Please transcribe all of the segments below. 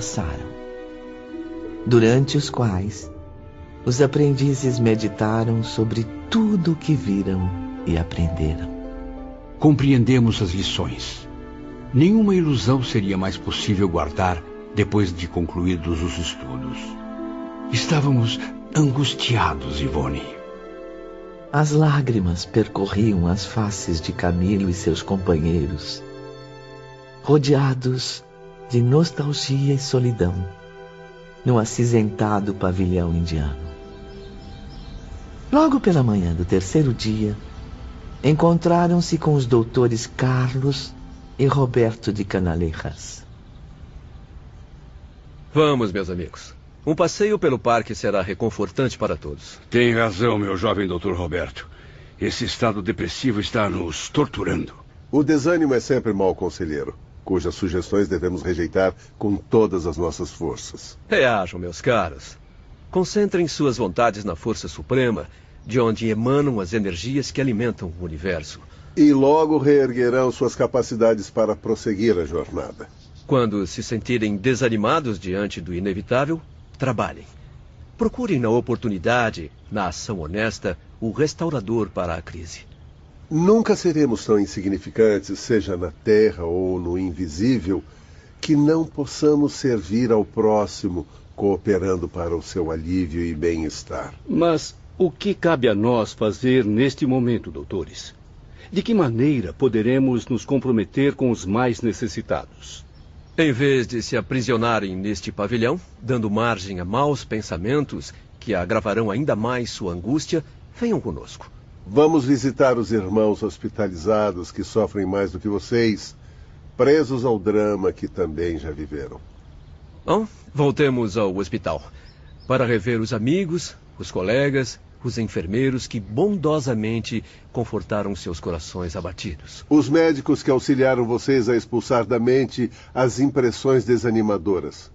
Passaram, durante os quais os aprendizes meditaram sobre tudo o que viram e aprenderam. Compreendemos as lições. Nenhuma ilusão seria mais possível guardar depois de concluídos os estudos. Estávamos angustiados, Ivone. As lágrimas percorriam as faces de Camilo e seus companheiros, rodeados de nostalgia e solidão, no acinzentado pavilhão indiano. Logo pela manhã do terceiro dia, encontraram-se com os doutores Carlos e Roberto de Canalejas. Vamos, meus amigos. Um passeio pelo parque será reconfortante para todos. Tem razão, meu jovem doutor Roberto. Esse estado depressivo está nos torturando. O desânimo é sempre mau conselheiro, cujas sugestões devemos rejeitar com todas as nossas forças. Reajam, meus caros. Concentrem suas vontades na força suprema, de onde emanam as energias que alimentam o universo. E logo reerguerão suas capacidades para prosseguir a jornada. Quando se sentirem desanimados diante do inevitável, trabalhem. Procurem na oportunidade, na ação honesta, o restaurador para a crise. Nunca seremos tão insignificantes, seja na terra ou no invisível, que não possamos servir ao próximo cooperando para o seu alívio e bem-estar. Mas o que cabe a nós fazer neste momento, doutores? De que maneira poderemos nos comprometer com os mais necessitados? Em vez de se aprisionarem neste pavilhão, dando margem a maus pensamentos que agravarão ainda mais sua angústia, venham conosco. Vamos visitar os irmãos hospitalizados que sofrem mais do que vocês, presos ao drama que também já viveram. Bom, voltemos ao hospital para rever os amigos, os colegas, os enfermeiros que bondosamente confortaram seus corações abatidos. Os médicos que auxiliaram vocês a expulsar da mente as impressões desanimadoras.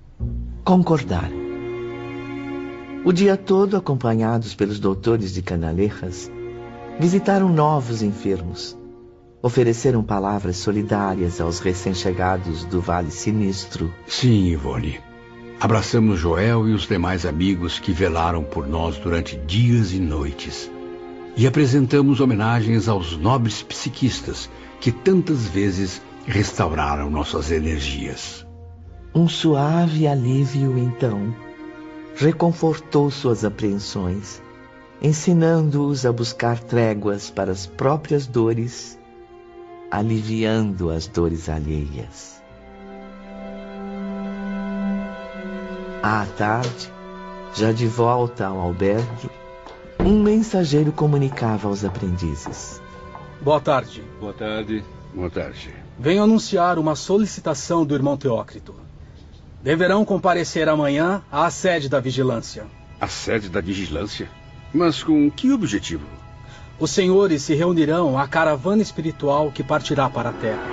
Concordaram. O dia todo, acompanhados pelos doutores de Canalejas, visitaram novos enfermos. Ofereceram palavras solidárias aos recém-chegados do Vale Sinistro. Sim, Ivone. Abraçamos Joel e os demais amigos que velaram por nós durante dias e noites. E apresentamos homenagens aos nobres psiquistas que tantas vezes restauraram nossas energias. Um suave alívio, então, reconfortou suas apreensões, ensinando-os a buscar tréguas para as próprias dores, aliviando as dores alheias. À tarde, já de volta ao albergue, um mensageiro comunicava aos aprendizes. Boa tarde. Boa tarde. Boa tarde. Venho anunciar uma solicitação do irmão Teócrito. Deverão comparecer amanhã à sede da vigilância. A sede da vigilância? Mas com que objetivo? Os senhores se reunirão à caravana espiritual que partirá para a Terra.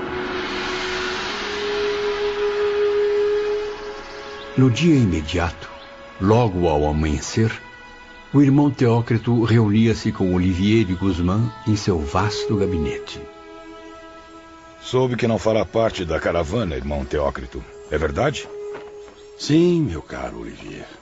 No dia imediato, logo ao amanhecer, o irmão Teócrito reunia-se com Olivier de Guzmán em seu vasto gabinete. Soube que não fará parte da caravana, irmão Teócrito. É verdade? Sim, meu caro Olivier.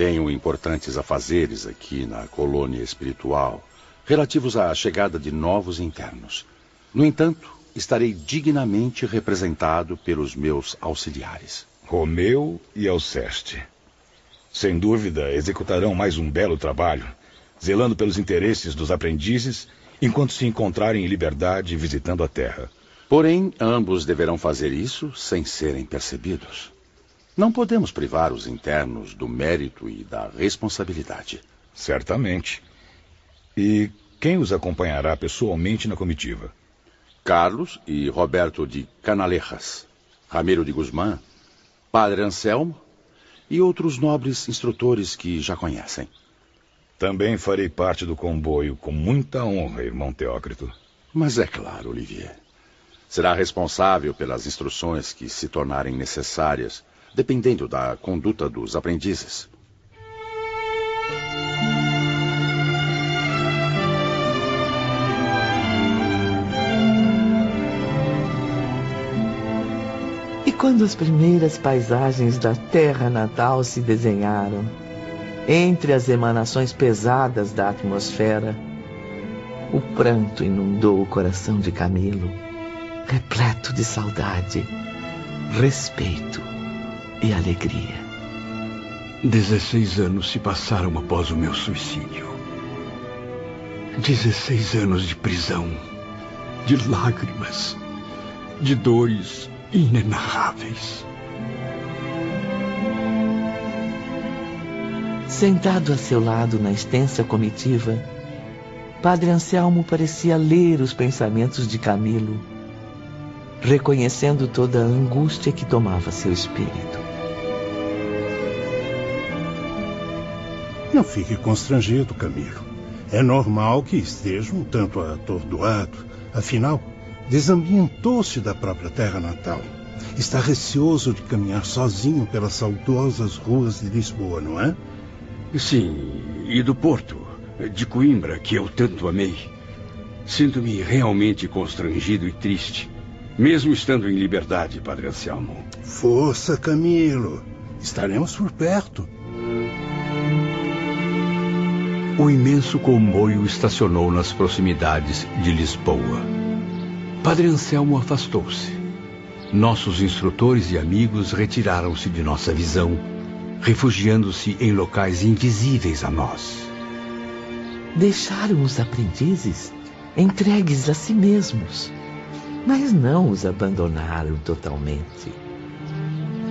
Tenho importantes afazeres aqui na colônia espiritual, relativos à chegada de novos internos. No entanto, estarei dignamente representado pelos meus auxiliares. Romeu e Alceste. Sem dúvida, executarão mais um belo trabalho, zelando pelos interesses dos aprendizes enquanto se encontrarem em liberdade visitando a Terra. Porém, ambos deverão fazer isso sem serem percebidos. Não podemos privar os internos do mérito e da responsabilidade. Certamente. E quem os acompanhará pessoalmente na comitiva? Carlos e Roberto de Canalejas, Ramiro de Guzmán, Padre Anselmo e outros nobres instrutores que já conhecem. Também farei parte do comboio com muita honra, irmão Teócrito. Mas é claro, Olivier. Será responsável pelas instruções que se tornarem necessárias, dependendo da conduta dos aprendizes. quando as primeiras paisagens da terra natal se desenharam, entre as emanações pesadas da atmosfera, o pranto inundou o coração de Camilo, repleto de saudade, respeito e alegria. Dezesseis anos se passaram após o meu suicídio. Dezesseis anos de prisão, de lágrimas, de dores inenarráveis. Sentado a seu lado na extensa comitiva, Padre Anselmo parecia ler os pensamentos de Camilo, reconhecendo toda a angústia que tomava seu espírito. Não fique constrangido, Camilo. É normal que esteja um tanto atordoado. Afinal, desambientou-se da própria terra natal. Está receoso de caminhar sozinho pelas saudosas ruas de Lisboa, não é? Sim, e do Porto, de Coimbra, que eu tanto amei. Sinto-me realmente constrangido e triste, mesmo estando em liberdade, Padre Anselmo. Força, Camilo. Estaremos por perto. O imenso comboio estacionou nas proximidades de Lisboa. Padre Anselmo afastou-se. Nossos instrutores e amigos retiraram-se de nossa visão refugiando-se em locais invisíveis a nós. Deixaram os aprendizes entregues a si mesmos, mas não os abandonaram totalmente.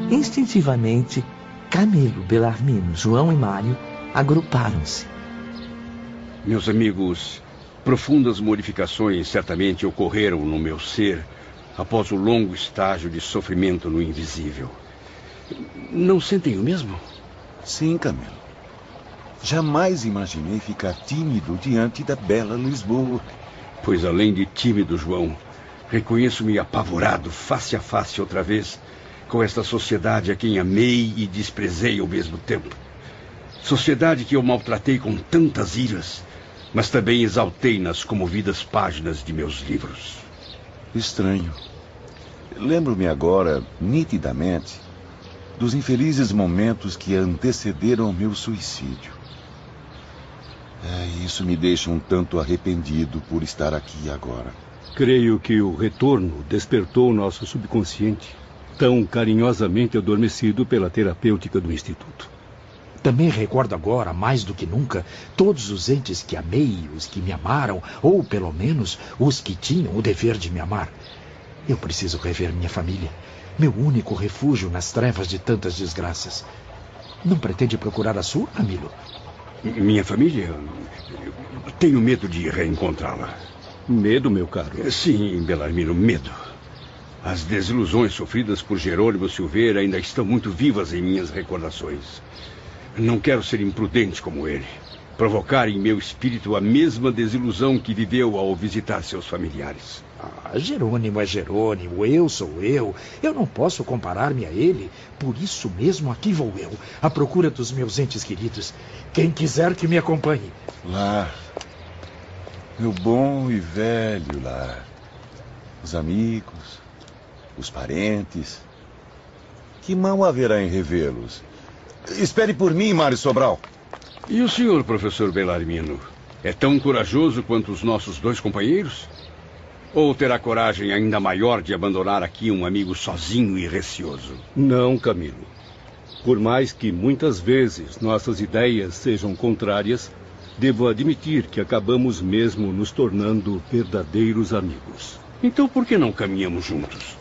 Instintivamente, Camilo, Belarmino, João e Mário agruparam-se. Meus amigos, profundas modificações certamente ocorreram no meu ser após o longo estágio de sofrimento no invisível. Não sentem o mesmo? Sim, Camilo. Jamais imaginei ficar tímido diante da bela Lisboa. Pois além de tímido, João, reconheço-me apavorado face a face outra vez com esta sociedade a quem amei e desprezei ao mesmo tempo. Sociedade que eu maltratei com tantas iras, mas também exaltei nas comovidas páginas de meus livros. Estranho. Lembro-me agora, nitidamente, dos infelizes momentos que antecederam ao meu suicídio. É, isso me deixa um tanto arrependido por estar aqui agora. Creio que o retorno despertou nosso subconsciente, tão carinhosamente adormecido pela terapêutica do Instituto. Também recordo agora, mais do que nunca, todos os entes que amei, os que me amaram, ou pelo menos os que tinham o dever de me amar. Eu preciso rever minha família meu único refúgio nas trevas de tantas desgraças. Não pretende procurar a sua, Camilo? Minha família? Tenho medo de reencontrá-la. Medo, meu caro? Sim, Belarmino, medo. As desilusões sofridas por Jerônimo Silveira ainda estão muito vivas em minhas recordações. Não quero ser imprudente como ele. Provocar em meu espírito a mesma desilusão que viveu ao visitar seus familiares. Ah, Jerônimo é Jerônimo, eu sou eu. Eu não posso comparar-me a ele. Por isso mesmo aqui vou eu, à procura dos meus entes queridos. Quem quiser que me acompanhe. Lá. Meu bom e velho lar. Os amigos, os parentes. Que mal haverá em revê-los? Espere por mim, Mário Sobral. E o senhor, professor Belarmino? É tão corajoso quanto os nossos dois companheiros? Ou terá coragem ainda maior de abandonar aqui um amigo sozinho e receoso? Não, Camilo. Por mais que muitas vezes nossas ideias sejam contrárias, devo admitir que acabamos mesmo nos tornando verdadeiros amigos. Então por que não caminhamos juntos?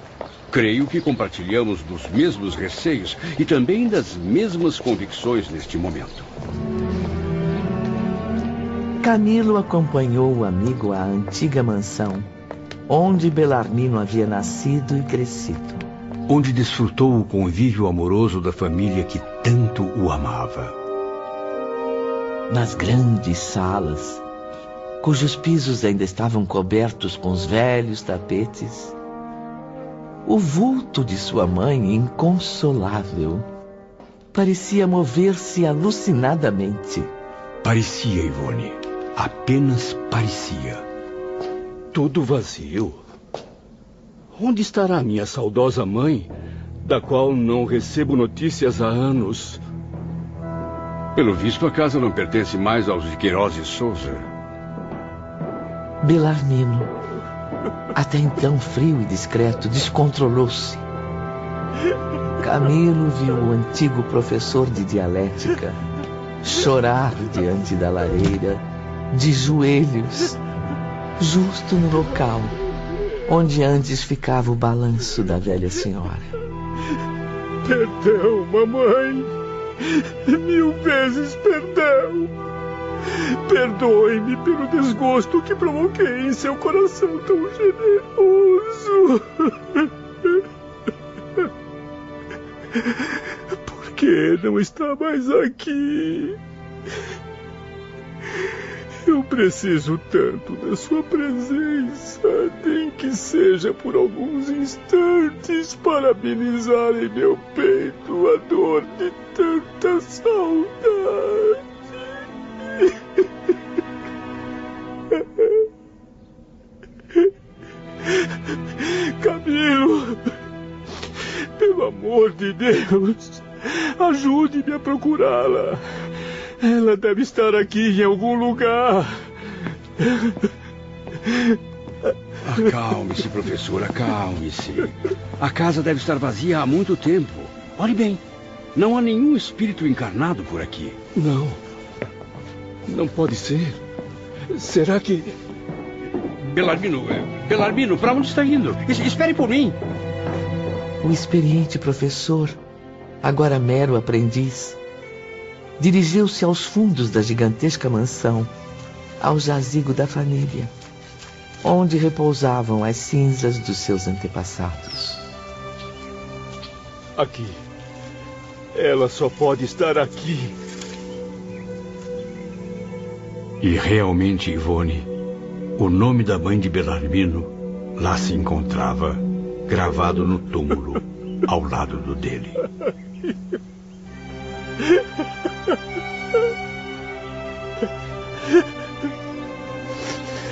Creio que compartilhamos dos mesmos receios e também das mesmas convicções neste momento. Camilo acompanhou o amigo à antiga mansão onde Belarmino havia nascido e crescido. Onde desfrutou o convívio amoroso da família que tanto o amava. Nas grandes salas, cujos pisos ainda estavam cobertos com os velhos tapetes, o vulto de sua mãe, inconsolável, parecia mover-se alucinadamente. Parecia, Ivone. Apenas parecia tudo vazio. Onde estará minha saudosa mãe, da qual não recebo notícias há anos. Pelo visto, a casa não pertence mais aos de Queiroz e Souza. Belarmino, até então frio e discreto, descontrolou-se. Camilo viu o antigo professor de dialética chorar diante da lareira, de joelhos, justo no local onde antes ficava o balanço da velha senhora. Perdão, mamãe. Mil vezes perdão. Perdoe-me pelo desgosto que provoquei em seu coração tão generoso. Por que não está mais aqui? Eu preciso tanto da sua presença, nem que seja por alguns instantes para amenizar em meu peito a dor de tanta saudade. Camilo, pelo amor de Deus, ajude-me a procurá-la. Ela deve estar aqui em algum lugar. Acalme-se, professor, acalme-se. A casa deve estar vazia há muito tempo. Olhe bem, não há nenhum espírito encarnado por aqui. Não. Não pode ser. Será que. Belarmino, Belarmino, para onde está indo? Es espere por mim. O experiente professor, agora mero aprendiz, dirigiu-se aos fundos da gigantesca mansão, ao jazigo da família, onde repousavam as cinzas dos seus antepassados. Aqui. Ela só pode estar aqui. E realmente, Ivone, o nome da mãe de Belarmino lá se encontrava, gravado no túmulo, ao lado do dele.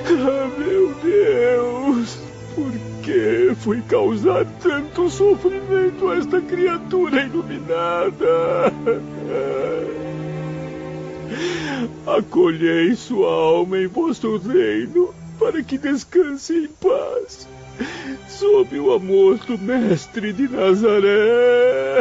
Ah, meu Deus! Por que foi causar tanto sofrimento a esta criatura iluminada? Acolhei sua alma em vosso reino para que descanse em paz, sob o amor do Mestre de Nazaré.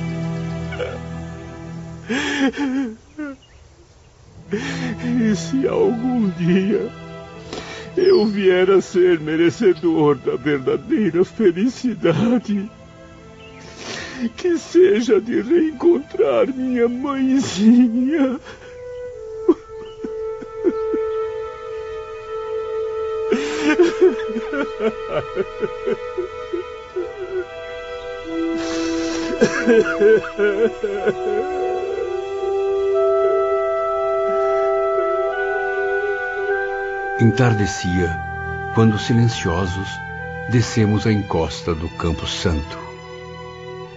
E se algum dia eu vier a ser merecedor da verdadeira felicidade, que seja de reencontrar minha mãezinha. Entardecia quando, silenciosos, descemos a encosta do Campo Santo.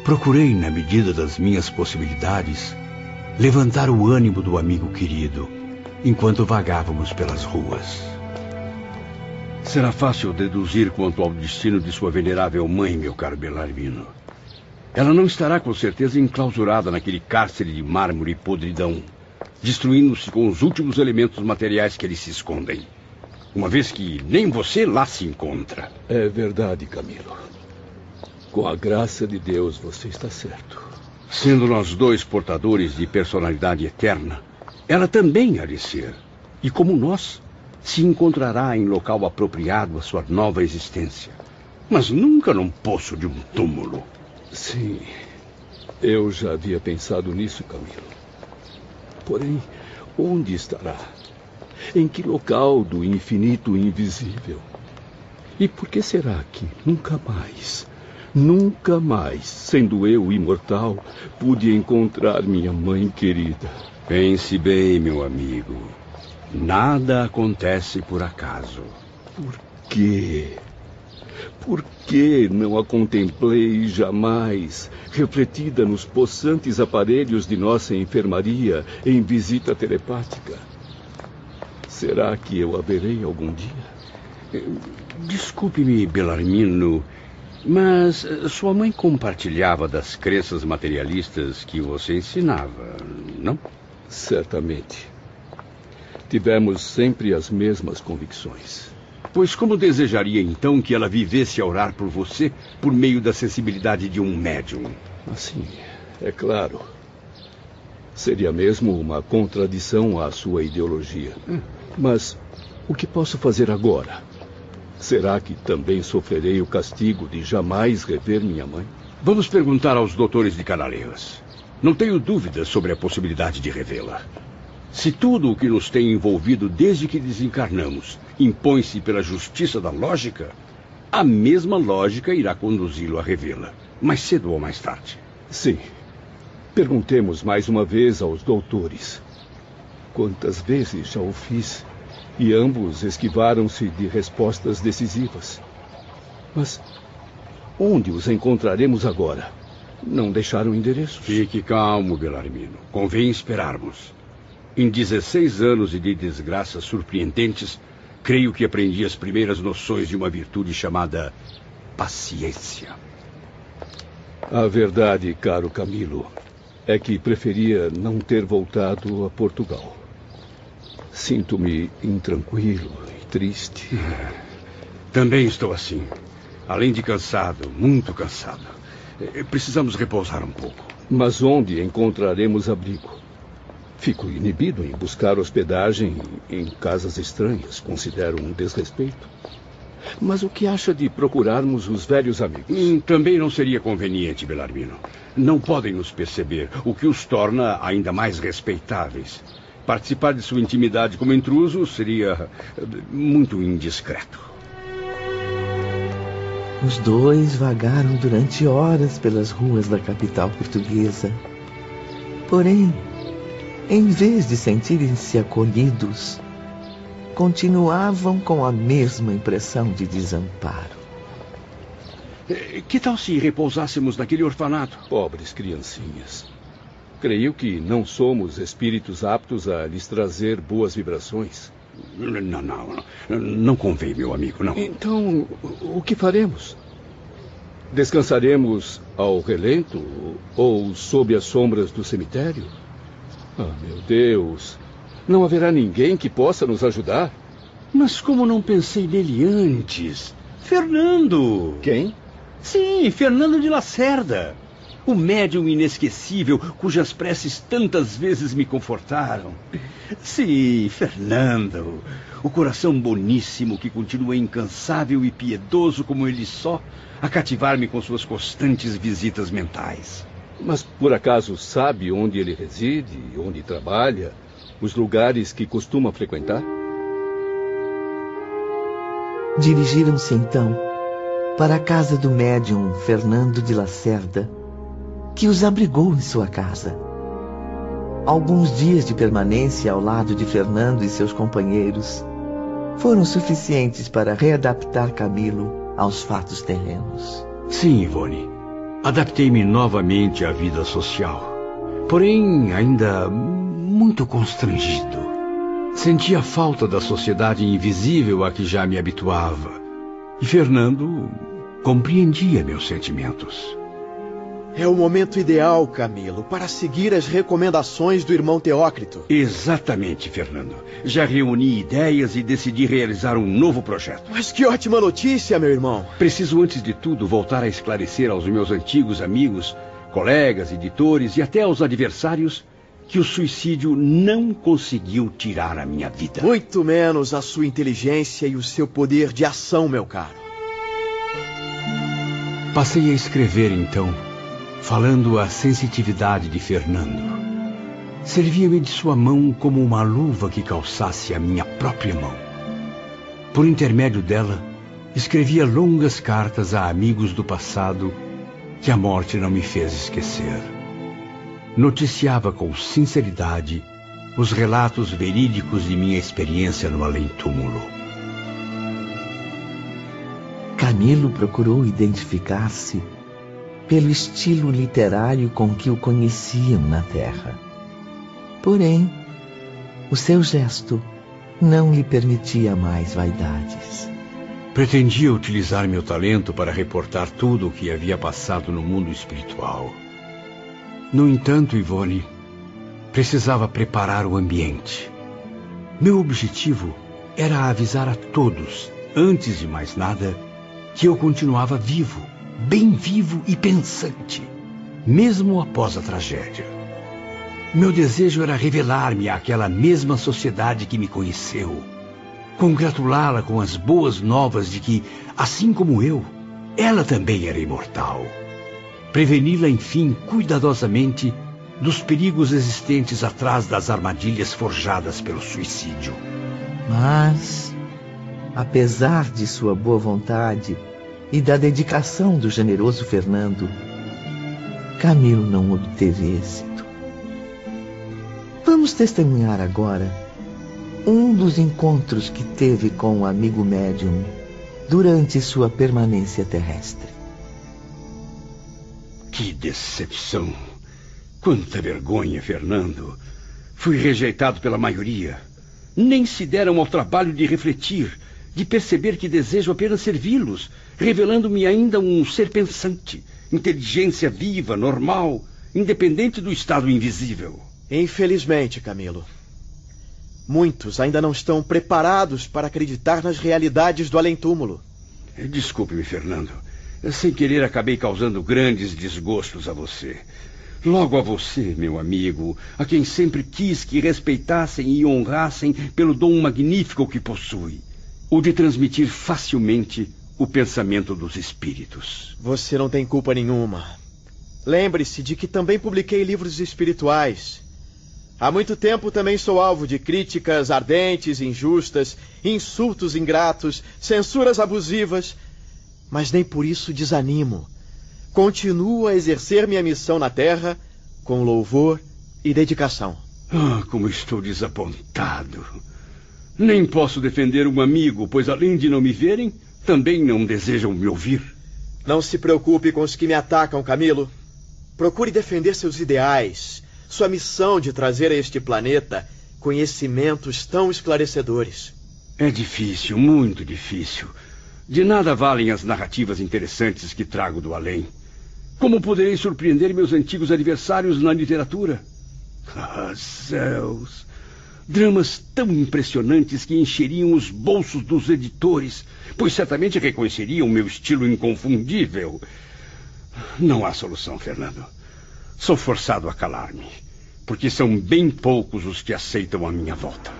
Procurei, na medida das minhas possibilidades, levantar o ânimo do amigo querido enquanto vagávamos pelas ruas. Será fácil deduzir quanto ao destino de sua venerável mãe, meu caro Belarmino. Ela não estará com certeza enclausurada naquele cárcere de mármore e podridão, destruindo-se com os últimos elementos materiais que eles se escondem. Uma vez que nem você lá se encontra. É verdade, Camilo. Com a graça de Deus, você está certo. Sendo nós dois portadores de personalidade eterna, ela também há de ser. E como nós, se encontrará em local apropriado à sua nova existência. Mas nunca num poço de um túmulo. Sim, eu já havia pensado nisso, Camilo. Porém, onde estará? Em que local do infinito invisível? E por que será que nunca mais, nunca mais, sendo eu imortal, pude encontrar minha mãe querida? Pense bem, meu amigo. Nada acontece por acaso. Por quê? Por que não a contemplei jamais, refletida nos possantes aparelhos de nossa enfermaria em visita telepática? Será que eu a verei algum dia? Desculpe-me, Belarmino, mas sua mãe compartilhava das crenças materialistas que você ensinava, não? Certamente. Tivemos sempre as mesmas convicções. Pois como desejaria então que ela vivesse a orar por você por meio da sensibilidade de um médium? Assim, é claro. Seria mesmo uma contradição à sua ideologia. Hum. Mas o que posso fazer agora? Será que também sofrerei o castigo de jamais rever minha mãe? Vamos perguntar aos doutores de Canaleiras. Não tenho dúvidas sobre a possibilidade de revê-la. Se tudo o que nos tem envolvido desde que desencarnamos impõe-se pela justiça da lógica, a mesma lógica irá conduzi-lo a revê-la, mais cedo ou mais tarde. Sim. Perguntemos mais uma vez aos doutores. Quantas vezes já o fiz e ambos esquivaram-se de respostas decisivas. Mas onde os encontraremos agora? Não deixaram endereços. Fique calmo, Belarmino. Convém esperarmos. Em 16 anos de desgraças surpreendentes, creio que aprendi as primeiras noções de uma virtude chamada paciência. A verdade, caro Camilo, é que preferia não ter voltado a Portugal. Sinto-me intranquilo e triste. Também estou assim. Além de cansado, muito cansado. Eh, precisamos repousar um pouco. Mas onde encontraremos abrigo? Fico inibido em buscar hospedagem em casas estranhas. Considero um desrespeito. Mas o que acha de procurarmos os velhos amigos? Hum, também não seria conveniente, Belarmino. Não podem nos perceber, o que os torna ainda mais respeitáveis. Participar de sua intimidade como intruso seria eh, muito indiscreto. Os dois vagaram durante horas pelas ruas da capital portuguesa. Porém, em vez de sentirem-se acolhidos, continuavam com a mesma impressão de desamparo. Eh, que tal se repousássemos naquele orfanato? Pobres criancinhas. Creio que não somos espíritos aptos a lhes trazer boas vibrações. Não, não, não. Não convém, meu amigo, não. Então, o que faremos? Descansaremos ao relento ou sob as sombras do cemitério? Ah, meu Deus. Não haverá ninguém que possa nos ajudar? Mas como não pensei nele antes? Fernando! Quem? Sim, Fernando de Lacerda. O médium inesquecível cujas preces tantas vezes me confortaram. Sim, Fernando. O coração boníssimo que continua incansável e piedoso como ele só, a cativar-me com suas constantes visitas mentais. Mas por acaso sabe onde ele reside, onde trabalha, os lugares que costuma frequentar? Dirigiram-se então para a casa do médium Fernando de Lacerda, que os abrigou em sua casa. Alguns dias de permanência ao lado de Fernando e seus companheiros foram suficientes para readaptar Camilo aos fatos terrenos. Sim, Ivone. Adaptei-me novamente à vida social, porém ainda muito constrangido. Sentia falta da sociedade invisível a que já me habituava. E Fernando compreendia meus sentimentos. É o momento ideal, Camilo, para seguir as recomendações do irmão Teócrito. Exatamente, Fernando. Já reuni ideias e decidi realizar um novo projeto. Mas que ótima notícia, meu irmão. Preciso, antes de tudo, voltar a esclarecer aos meus antigos amigos, colegas, editores e até aos adversários que o suicídio não conseguiu tirar a minha vida. Muito menos a sua inteligência e o seu poder de ação, meu caro. Passei a escrever então falando a sensitividade de Fernando. Servia-me de sua mão como uma luva que calçasse a minha própria mão. Por intermédio dela, escrevia longas cartas a amigos do passado que a morte não me fez esquecer. Noticiava com sinceridade os relatos verídicos de minha experiência no além-túmulo. Camilo procurou identificar-se pelo estilo literário com que o conheciam na terra. Porém, o seu gesto não lhe permitia mais vaidades. Pretendia utilizar meu talento para reportar tudo o que havia passado no mundo espiritual. No entanto, Ivone, precisava preparar o ambiente. Meu objetivo era avisar a todos, antes de mais nada, que eu continuava vivo, bem vivo e pensante, mesmo após a tragédia. Meu desejo era revelar-me àquela mesma sociedade que me conheceu, congratulá-la com as boas novas de que, assim como eu, ela também era imortal. Preveni-la, enfim, cuidadosamente dos perigos existentes atrás das armadilhas forjadas pelo suicídio. Mas, apesar de sua boa vontade e da dedicação do generoso Fernando, Camilo não obteve êxito. Vamos testemunhar agora um dos encontros que teve com o amigo médium durante sua permanência terrestre. Que decepção! Quanta vergonha, Fernando! Fui rejeitado pela maioria. Nem se deram ao trabalho de refletir, de perceber que desejo apenas servi-los, revelando-me ainda um ser pensante, inteligência viva, normal, independente do estado invisível. Infelizmente, Camilo. Muitos ainda não estão preparados para acreditar nas realidades do além-túmulo. Desculpe-me, Fernando. Sem querer, acabei causando grandes desgostos a você. Logo a você, meu amigo, a quem sempre quis que respeitassem e honrassem pelo dom magnífico que possui o de transmitir facilmente o pensamento dos espíritos. Você não tem culpa nenhuma. Lembre-se de que também publiquei livros espirituais. Há muito tempo também sou alvo de críticas ardentes, injustas, insultos ingratos, censuras abusivas, mas nem por isso desanimo continuo a exercer minha missão na Terra com louvor e dedicação. Ah, como estou desapontado. Nem posso defender um amigo, pois além de não me verem, também não desejam me ouvir. Não se preocupe com os que me atacam, Camilo. Procure defender seus ideais, sua missão de trazer a este planeta conhecimentos tão esclarecedores. É difícil, muito difícil. De nada valem as narrativas interessantes que trago do além. Como poderei surpreender meus antigos adversários na literatura? Ah, céus! Dramas tão impressionantes que encheriam os bolsos dos editores, pois certamente reconheceriam meu estilo inconfundível. Não há solução, Fernando. Sou forçado a calar-me, porque são bem poucos os que aceitam a minha volta.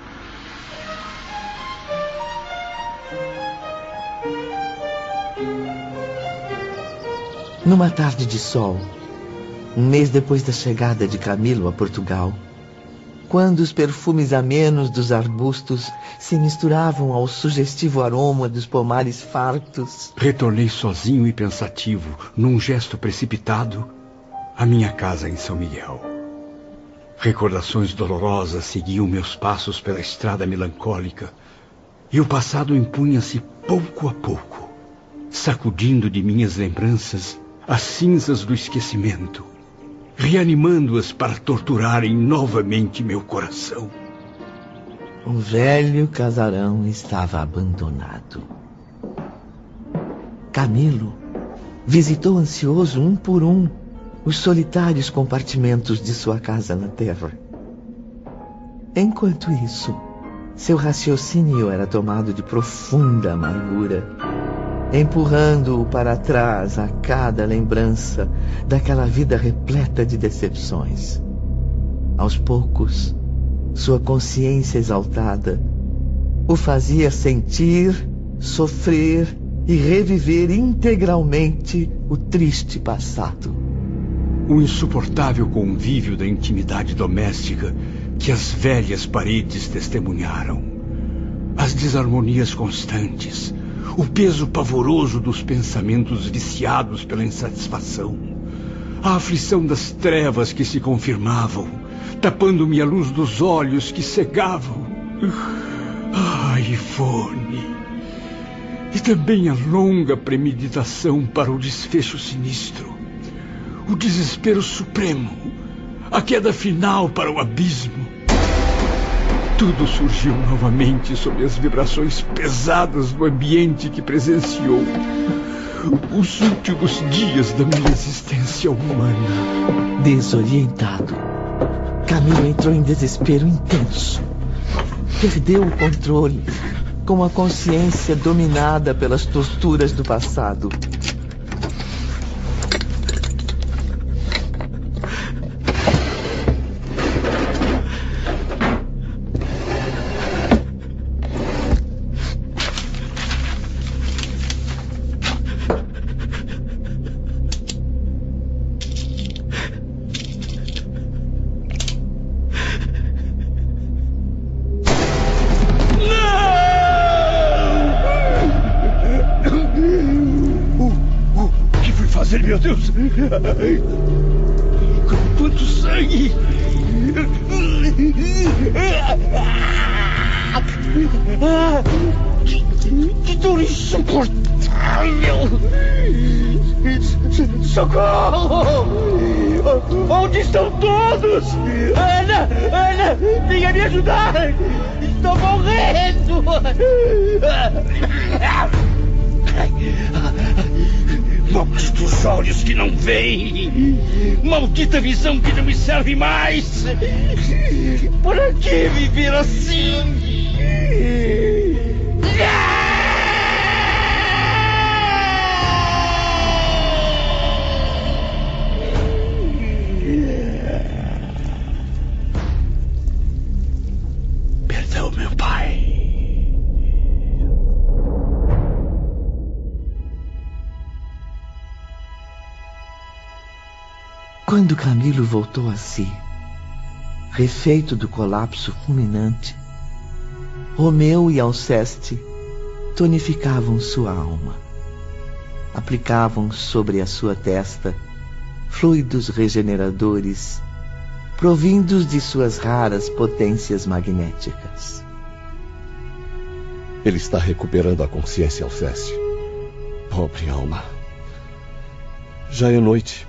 Numa tarde de sol, um mês depois da chegada de Camilo a Portugal, quando os perfumes amenos dos arbustos se misturavam ao sugestivo aroma dos pomares fartos. Retornei sozinho e pensativo, num gesto precipitado, à minha casa em São Miguel. Recordações dolorosas seguiam meus passos pela estrada melancólica, e o passado impunha-se pouco a pouco, sacudindo de minhas lembranças as cinzas do esquecimento, reanimando-as para torturarem novamente meu coração. O velho casarão estava abandonado. Camilo visitou ansioso um por um os solitários compartimentos de sua casa na terra. Enquanto isso, seu raciocínio era tomado de profunda amargura empurrando-o para trás a cada lembrança daquela vida repleta de decepções. Aos poucos, sua consciência exaltada o fazia sentir, sofrer e reviver integralmente o triste passado. O insuportável convívio da intimidade doméstica que as velhas paredes testemunharam. As desarmonias constantes, o peso pavoroso dos pensamentos viciados pela insatisfação, a aflição das trevas que se confirmavam, tapando-me a luz dos olhos que cegavam. Ai, Ivone, E também a longa premeditação para o desfecho sinistro. O desespero supremo. A queda final para o abismo. Tudo surgiu novamente sob as vibrações pesadas do ambiente que presenciou os últimos dias da minha existência humana. Desorientado, Camilo entrou em desespero intenso. Perdeu o controle, com a consciência dominada pelas torturas do passado. Si, refeito do colapso fulminante, Romeu e Alceste tonificavam sua alma. Aplicavam sobre a sua testa fluidos regeneradores, provindos de suas raras potências magnéticas. Ele está recuperando a consciência, Alceste. Pobre alma. Já é noite.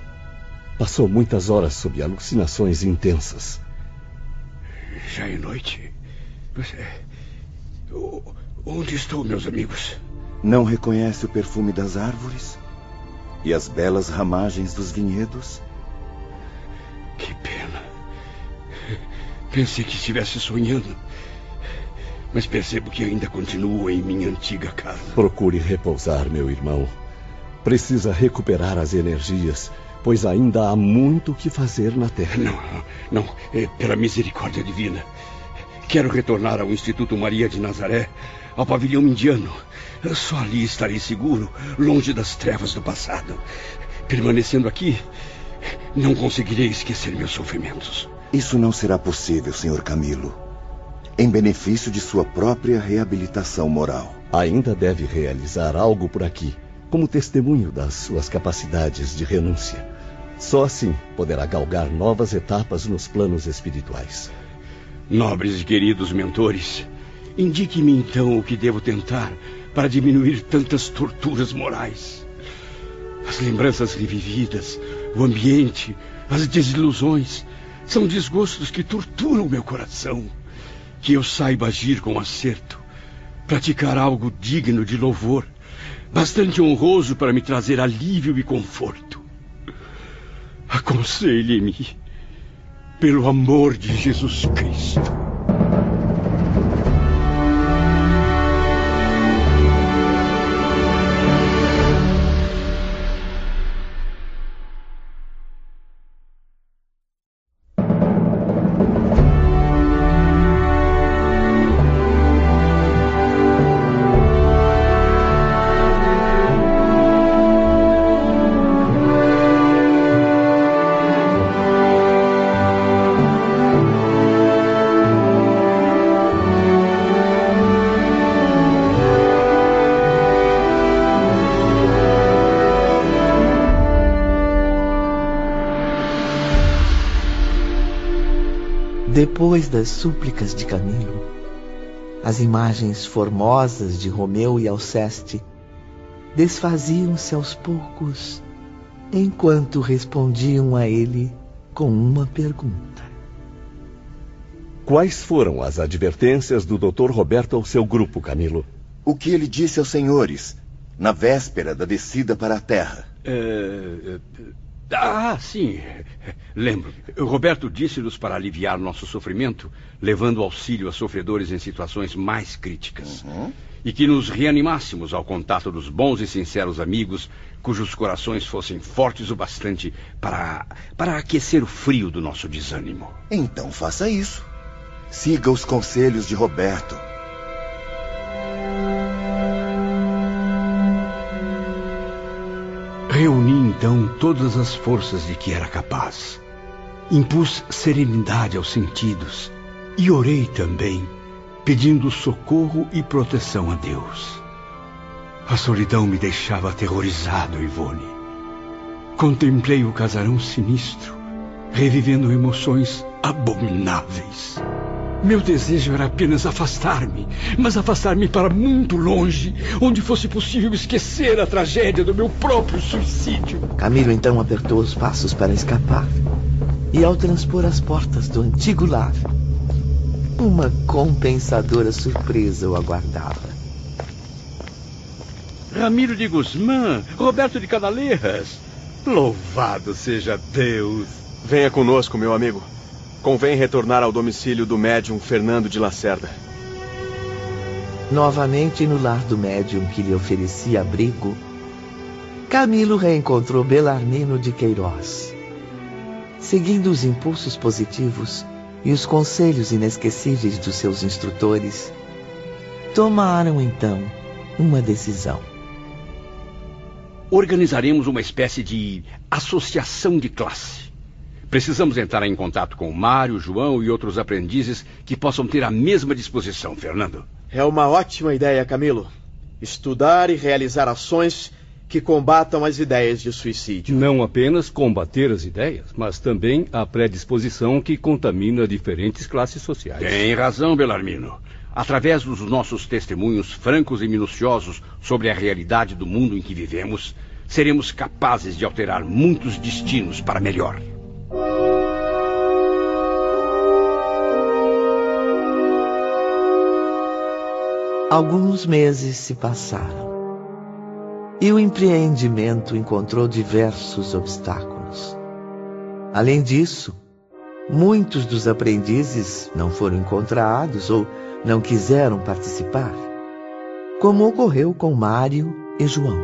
Passou muitas horas sob alucinações intensas. Já é noite. Mas, é, onde estão meus amigos? Não reconhece o perfume das árvores? E as belas ramagens dos vinhedos? Que pena. Pensei que estivesse sonhando. Mas percebo que ainda continuo em minha antiga casa. Procure repousar, meu irmão. Precisa recuperar as energias pois ainda há muito o que fazer na Terra. Não, não, é pela misericórdia divina. Quero retornar ao Instituto Maria de Nazaré, ao pavilhão indiano. Só ali estarei seguro, longe das trevas do passado. Permanecendo aqui, não conseguirei esquecer meus sofrimentos. Isso não será possível, Sr. Camilo. Em benefício de sua própria reabilitação moral. Ainda deve realizar algo por aqui, como testemunho das suas capacidades de renúncia. Só assim poderá galgar novas etapas nos planos espirituais. Nobres e queridos mentores, indique-me então o que devo tentar para diminuir tantas torturas morais. As lembranças revividas, o ambiente, as desilusões, são desgostos que torturam meu coração. Que eu saiba agir com acerto, praticar algo digno de louvor, bastante honroso para me trazer alívio e conforto. Aconselhe-me, pelo amor de Jesus Cristo. Depois das súplicas de Camilo, as imagens formosas de Romeu e Alceste desfaziam-se aos poucos enquanto respondiam a ele com uma pergunta. Quais foram as advertências do Dr. Roberto ao seu grupo, Camilo? O que ele disse aos senhores na véspera da descida para a Terra? É... Ah, sim. Lembro. Roberto disse-nos para aliviar nosso sofrimento, levando auxílio a sofredores em situações mais críticas. Uhum. E que nos reanimássemos ao contato dos bons e sinceros amigos cujos corações fossem fortes o bastante para, para aquecer o frio do nosso desânimo. Então faça isso. Siga os conselhos de Roberto. Reuni então todas as forças de que era capaz. Impus serenidade aos sentidos e orei também, pedindo socorro e proteção a Deus. A solidão me deixava aterrorizado, Ivone. Contemplei o casarão sinistro, revivendo emoções abomináveis. Meu desejo era apenas afastar-me, mas afastar-me para muito longe, onde fosse possível esquecer a tragédia do meu próprio suicídio. Camilo então apertou os passos para escapar. E ao transpor as portas do antigo lar, uma compensadora surpresa o aguardava. Ramiro de Guzmán, Roberto de Canaleiras. Louvado seja Deus! Venha conosco, meu amigo. Convém retornar ao domicílio do médium Fernando de Lacerda. Novamente no lar do médium que lhe oferecia abrigo, Camilo reencontrou Belarmino de Queiroz. Seguindo os impulsos positivos e os conselhos inesquecíveis dos seus instrutores, tomaram então uma decisão organizaremos uma espécie de associação de classe. Precisamos entrar em contato com o Mário, João e outros aprendizes que possam ter a mesma disposição, Fernando. É uma ótima ideia, Camilo. Estudar e realizar ações que combatam as ideias de suicídio. Não apenas combater as ideias, mas também a predisposição que contamina diferentes classes sociais. Tem razão, Belarmino. Através dos nossos testemunhos francos e minuciosos sobre a realidade do mundo em que vivemos, seremos capazes de alterar muitos destinos para melhor. Alguns meses se passaram e o empreendimento encontrou diversos obstáculos. Além disso, muitos dos aprendizes não foram encontrados ou não quiseram participar, como ocorreu com Mário e João.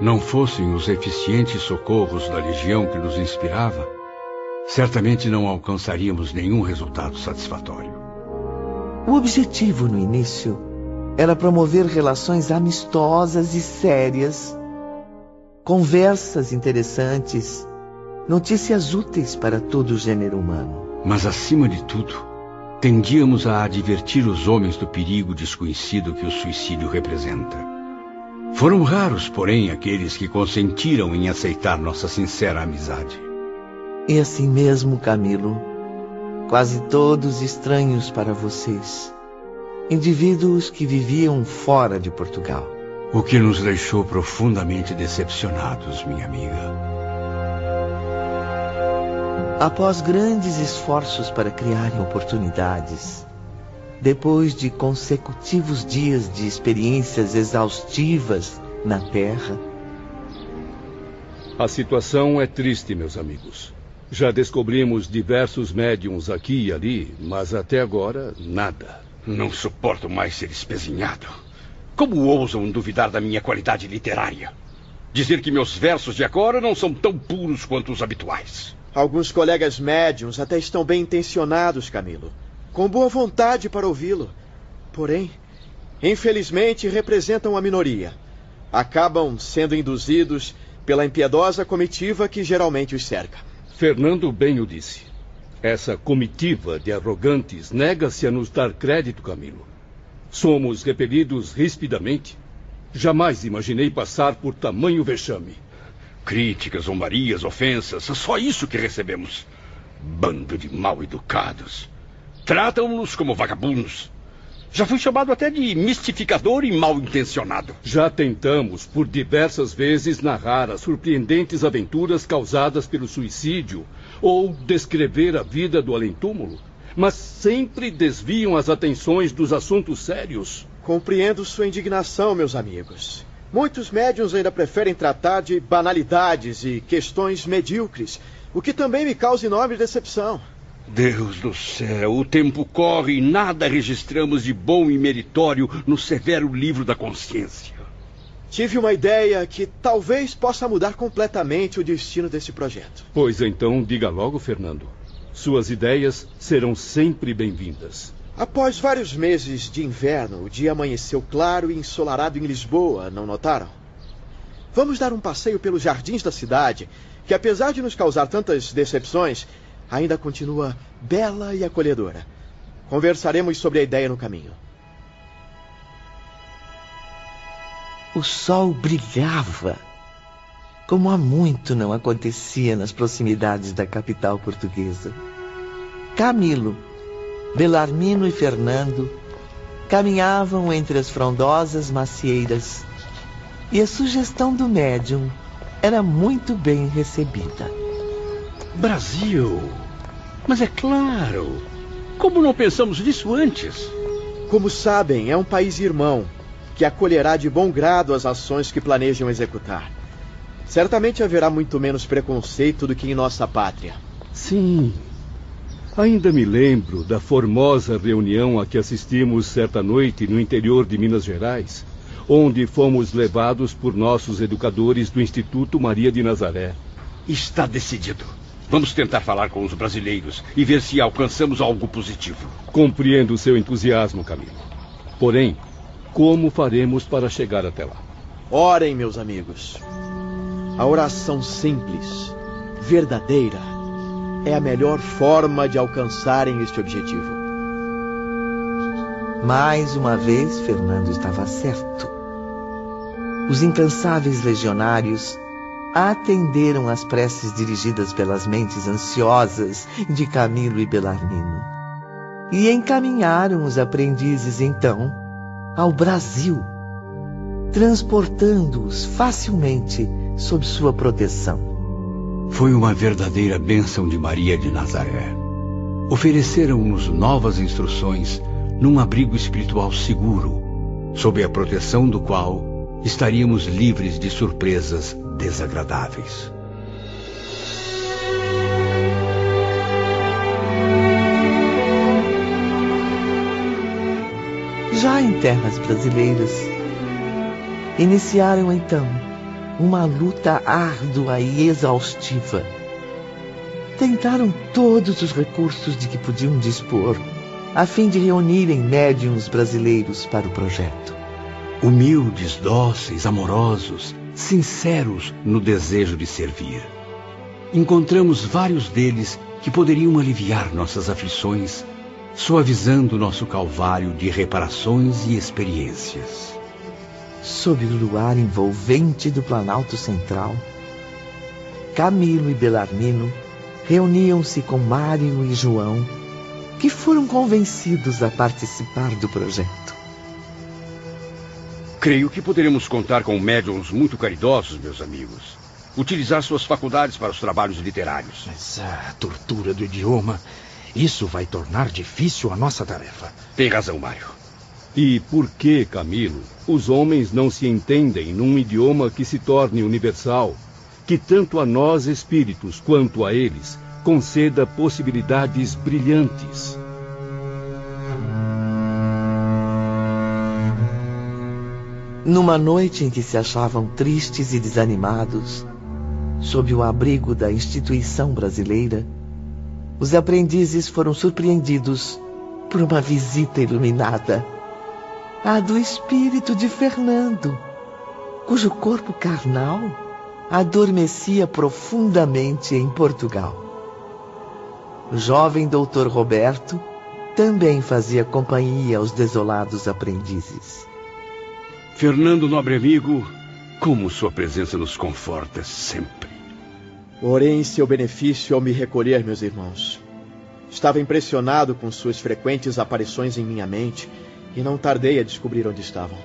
Não fossem os eficientes socorros da legião que nos inspirava, certamente não alcançaríamos nenhum resultado satisfatório. O objetivo no início era promover relações amistosas e sérias, conversas interessantes, notícias úteis para todo o gênero humano. Mas, acima de tudo, tendíamos a advertir os homens do perigo desconhecido que o suicídio representa. Foram raros, porém, aqueles que consentiram em aceitar nossa sincera amizade. E assim mesmo, Camilo, quase todos estranhos para vocês, indivíduos que viviam fora de Portugal. O que nos deixou profundamente decepcionados, minha amiga. Após grandes esforços para criarem oportunidades, depois de consecutivos dias de experiências exaustivas na Terra. A situação é triste, meus amigos. Já descobrimos diversos médiums aqui e ali, mas até agora nada. Não suporto mais ser espezinhado. Como ousam duvidar da minha qualidade literária? Dizer que meus versos de agora não são tão puros quanto os habituais. Alguns colegas médiums até estão bem intencionados, Camilo, com boa vontade para ouvi-lo. Porém, infelizmente representam a minoria. Acabam sendo induzidos pela impiedosa comitiva que geralmente os cerca. Fernando bem o disse. Essa comitiva de arrogantes nega-se a nos dar crédito, Camilo. Somos repelidos rispidamente. Jamais imaginei passar por tamanho vexame. Críticas, zombarias, ofensas, só isso que recebemos. Bando de mal educados. Tratam-nos como vagabundos. Já fui chamado até de mistificador e mal intencionado. Já tentamos, por diversas vezes, narrar as surpreendentes aventuras causadas pelo suicídio ou descrever a vida do além-túmulo, mas sempre desviam as atenções dos assuntos sérios. Compreendo sua indignação, meus amigos. Muitos médiuns ainda preferem tratar de banalidades e questões medíocres, o que também me causa enorme decepção. Deus do céu, o tempo corre e nada registramos de bom e meritório no severo livro da consciência. Tive uma ideia que talvez possa mudar completamente o destino desse projeto. Pois então, diga logo, Fernando. Suas ideias serão sempre bem-vindas. Após vários meses de inverno, o dia amanheceu claro e ensolarado em Lisboa, não notaram? Vamos dar um passeio pelos jardins da cidade, que apesar de nos causar tantas decepções, ainda continua bela e acolhedora. Conversaremos sobre a ideia no caminho. O sol brilhava, como há muito não acontecia nas proximidades da capital portuguesa. Camilo, Belarmino e Fernando caminhavam entre as frondosas macieiras e a sugestão do médium era muito bem recebida. Brasil! Mas é claro! Como não pensamos nisso antes? Como sabem, é um país irmão que acolherá de bom grado as ações que planejam executar. Certamente haverá muito menos preconceito do que em nossa pátria. Sim. Ainda me lembro da formosa reunião a que assistimos certa noite no interior de Minas Gerais, onde fomos levados por nossos educadores do Instituto Maria de Nazaré. Está decidido. Vamos tentar falar com os brasileiros e ver se alcançamos algo positivo. Compreendo o seu entusiasmo, Camilo. Porém, como faremos para chegar até lá? Orem, meus amigos. A oração simples, verdadeira, é a melhor forma de alcançarem este objetivo. Mais uma vez, Fernando estava certo. Os incansáveis legionários atenderam às preces dirigidas pelas mentes ansiosas de Camilo e Belarmino. E encaminharam os aprendizes, então, ao Brasil, transportando-os facilmente sob sua proteção. Foi uma verdadeira bênção de Maria de Nazaré. Ofereceram-nos novas instruções num abrigo espiritual seguro, sob a proteção do qual estaríamos livres de surpresas desagradáveis. Já em terras brasileiras, iniciaram então uma luta árdua e exaustiva. Tentaram todos os recursos de que podiam dispor, a fim de reunirem médiums brasileiros para o projeto. Humildes, dóceis, amorosos, sinceros no desejo de servir. Encontramos vários deles que poderiam aliviar nossas aflições, suavizando nosso calvário de reparações e experiências. Sob o luar envolvente do Planalto Central, Camilo e Belarmino reuniam-se com Mário e João, que foram convencidos a participar do projeto. Creio que poderemos contar com médiums muito caridosos, meus amigos. Utilizar suas faculdades para os trabalhos literários. Mas a tortura do idioma, isso vai tornar difícil a nossa tarefa. Tem razão, Mário. E por que, Camilo, os homens não se entendem num idioma que se torne universal, que tanto a nós espíritos quanto a eles conceda possibilidades brilhantes? Numa noite em que se achavam tristes e desanimados, sob o abrigo da instituição brasileira, os aprendizes foram surpreendidos por uma visita iluminada, a do espírito de Fernando, cujo corpo carnal adormecia profundamente em Portugal. O jovem doutor Roberto também fazia companhia aos desolados aprendizes. Fernando, nobre amigo, como sua presença nos conforta sempre. Orei em seu benefício ao me recolher, meus irmãos. Estava impressionado com suas frequentes aparições em minha mente E não tardei a descobrir onde estavam.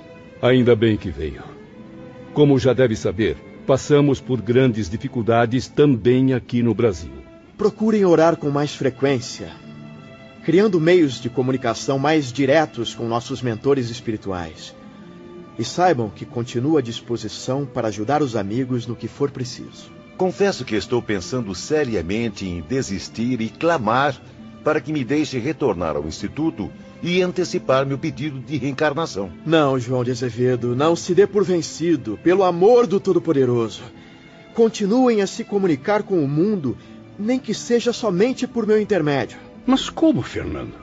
Ainda bem que veio. Como já deve saber, passamos por grandes dificuldades também aqui no Brasil. Procurem orar com mais frequência, criando meios de comunicação mais diretos com nossos mentores espirituais. E saibam que continuo à disposição para ajudar os amigos no que for preciso. Confesso que estou pensando seriamente em desistir e clamar para que me deixe retornar ao Instituto e antecipar meu pedido de reencarnação. Não, João de Azevedo, não se dê por vencido, pelo amor do Todo-Poderoso. Continuem a se comunicar com o mundo, nem que seja somente por meu intermédio. Mas como, Fernando?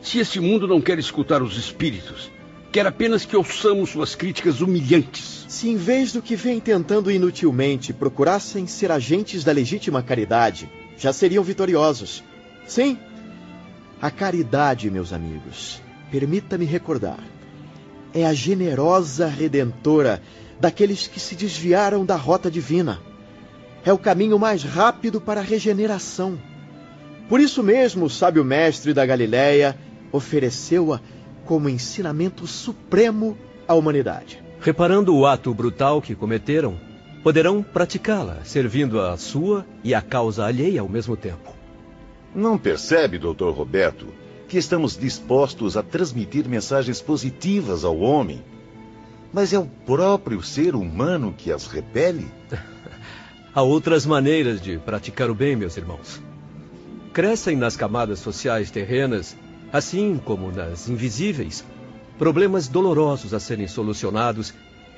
Se esse mundo não quer escutar os espíritos, quer apenas que ouçamos suas críticas humilhantes. Se em vez do que vem tentando inutilmente procurassem ser agentes da legítima caridade, já seriam vitoriosos. Sim, a caridade, meus amigos, permita-me recordar, é a generosa redentora daqueles que se desviaram da rota divina. É o caminho mais rápido para a regeneração. Por isso mesmo, o sábio mestre da Galiléia ofereceu-a como ensinamento supremo à humanidade. Reparando o ato brutal que cometeram, poderão praticá-la, servindo a sua e a causa alheia ao mesmo tempo. Não percebe, doutor Roberto, que estamos dispostos a transmitir mensagens positivas ao homem, mas é o próprio ser humano que as repele? Há outras maneiras de praticar o bem, meus irmãos. Crescem nas camadas sociais terrenas, assim como nas invisíveis, problemas dolorosos a serem solucionados,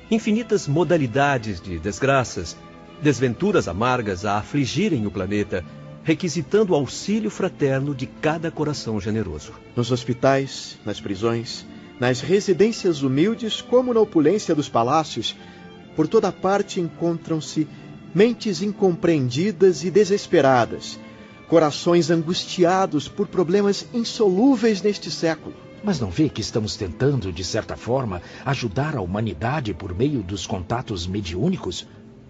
infinitas modalidades de desgraças, desventuras amargas a afligirem o planeta, requisitando o auxílio fraterno de cada coração generoso. Nos hospitais, nas prisões, nas residências humildes, como na opulência dos palácios, por toda parte encontram-se mentes incompreendidas e desesperadas, corações angustiados por problemas insolúveis neste século. Mas não vê que estamos tentando, de certa forma, ajudar a humanidade por meio dos contatos mediúnicos?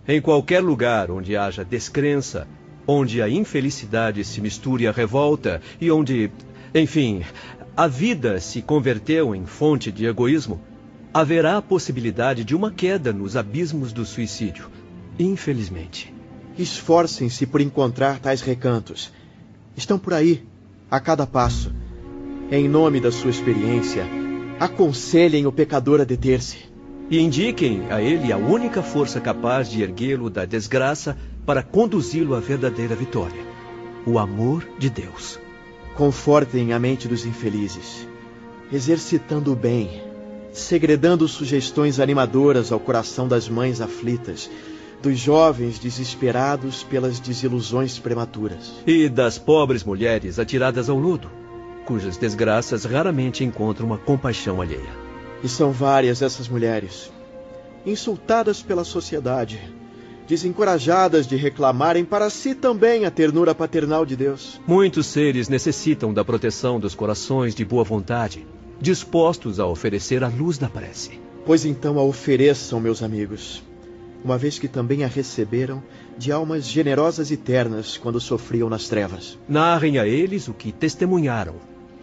Em qualquer lugar onde haja descrença, onde a infelicidade se misture à revolta e onde, enfim, a vida se converteu em fonte de egoísmo, haverá a possibilidade de uma queda nos abismos do suicídio. Infelizmente. Esforcem-se por encontrar tais recantos. Estão por aí, a cada passo. Em nome da sua experiência, aconselhem o pecador a deter-se. E indiquem a ele a única força capaz de erguê-lo da desgraça para conduzi-lo à verdadeira vitória: o amor de Deus. Confortem a mente dos infelizes, exercitando o bem, segredando sugestões animadoras ao coração das mães aflitas, dos jovens desesperados pelas desilusões prematuras. E das pobres mulheres atiradas ao lodo, cujas desgraças raramente encontram uma compaixão alheia. E são várias essas mulheres, insultadas pela sociedade, desencorajadas de reclamarem para si também a ternura paternal de Deus. Muitos seres necessitam da proteção dos corações de boa vontade, dispostos a oferecer a luz da prece. Pois então a ofereçam, meus amigos uma vez que também a receberam de almas generosas e ternas quando sofriam nas trevas. Narrem a eles o que testemunharam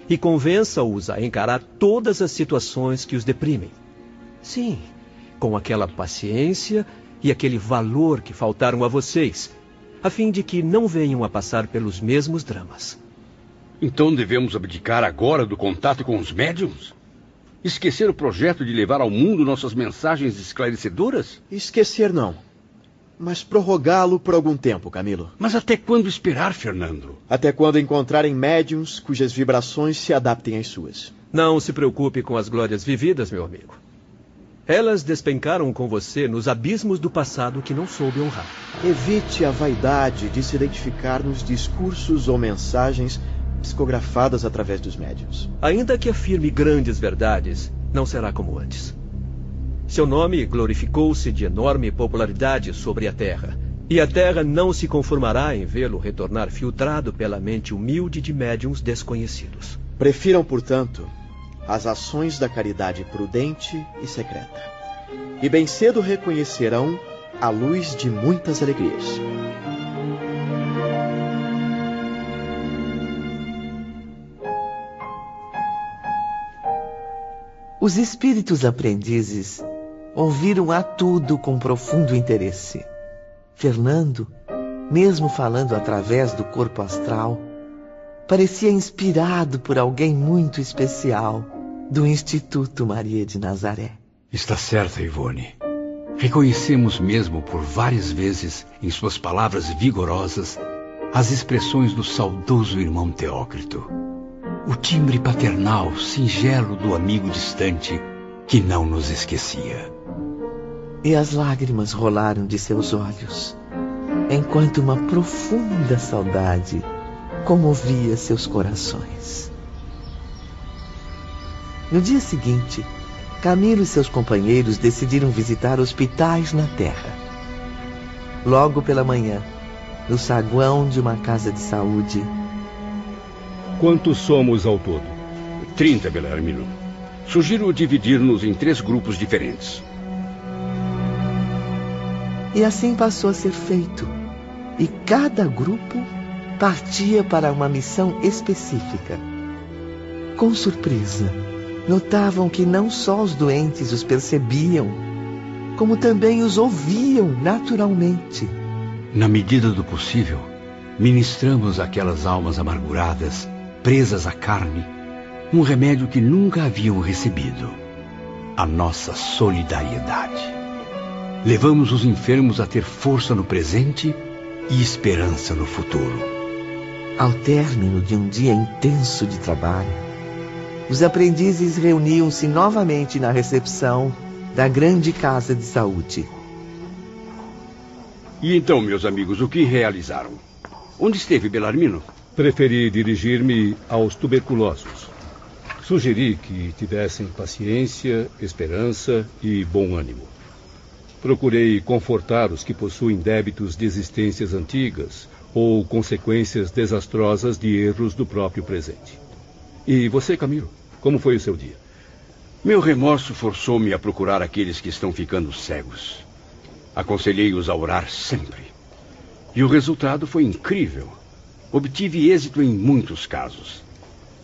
e convença-os a encarar todas as situações que os deprimem. Sim, com aquela paciência e aquele valor que faltaram a vocês, a fim de que não venham a passar pelos mesmos dramas. Então devemos abdicar agora do contato com os médiums? Esquecer o projeto de levar ao mundo nossas mensagens esclarecedoras? Esquecer não. Mas prorrogá-lo por algum tempo, Camilo. Mas até quando esperar, Fernando? Até quando encontrarem médiums cujas vibrações se adaptem às suas. Não se preocupe com as glórias vividas, meu amigo. Elas despencaram com você nos abismos do passado que não soube honrar. Evite a vaidade de se identificar nos discursos ou mensagens psicografadas através dos médiuns. Ainda que afirme grandes verdades, não será como antes. Seu nome glorificou-se de enorme popularidade sobre a Terra, e a Terra não se conformará em vê-lo retornar filtrado pela mente humilde de médiums desconhecidos. Prefiram, portanto, as ações da caridade prudente e secreta. E bem cedo reconhecerão a luz de muitas alegrias. Os espíritos aprendizes ouviram a tudo com profundo interesse. Fernando, mesmo falando através do corpo astral, parecia inspirado por alguém muito especial do Instituto Maria de Nazaré. Está certa, Ivone. Reconhecemos mesmo por várias vezes, em suas palavras vigorosas, as expressões do saudoso irmão Teócrito. O timbre paternal, singelo do amigo distante que não nos esquecia. E as lágrimas rolaram de seus olhos, enquanto uma profunda saudade comovia seus corações. No dia seguinte, Camilo e seus companheiros decidiram visitar hospitais na Terra. Logo pela manhã, no saguão de uma casa de saúde. Quantos somos ao todo? Trinta, Belarmino. Sugiro dividir-nos em três grupos diferentes. E assim passou a ser feito. E cada grupo partia para uma missão específica. Com surpresa, notavam que não só os doentes os percebiam, como também os ouviam naturalmente. Na medida do possível, ministramos àquelas almas amarguradas, presas à carne, um remédio que nunca haviam recebido: a nossa solidariedade. Levamos os enfermos a ter força no presente e esperança no futuro. Ao término de um dia intenso de trabalho, os aprendizes reuniam-se novamente na recepção da grande casa de saúde. E então, meus amigos, o que realizaram? Onde esteve Belarmino? Preferi dirigir-me aos tuberculosos. Sugeri que tivessem paciência, esperança e bom ânimo. Procurei confortar os que possuem débitos de existências antigas ou consequências desastrosas de erros do próprio presente. E você, Camilo, como foi o seu dia? Meu remorso forçou-me a procurar aqueles que estão ficando cegos. Aconselhei-os a orar sempre. E o resultado foi incrível. Obtive êxito em muitos casos.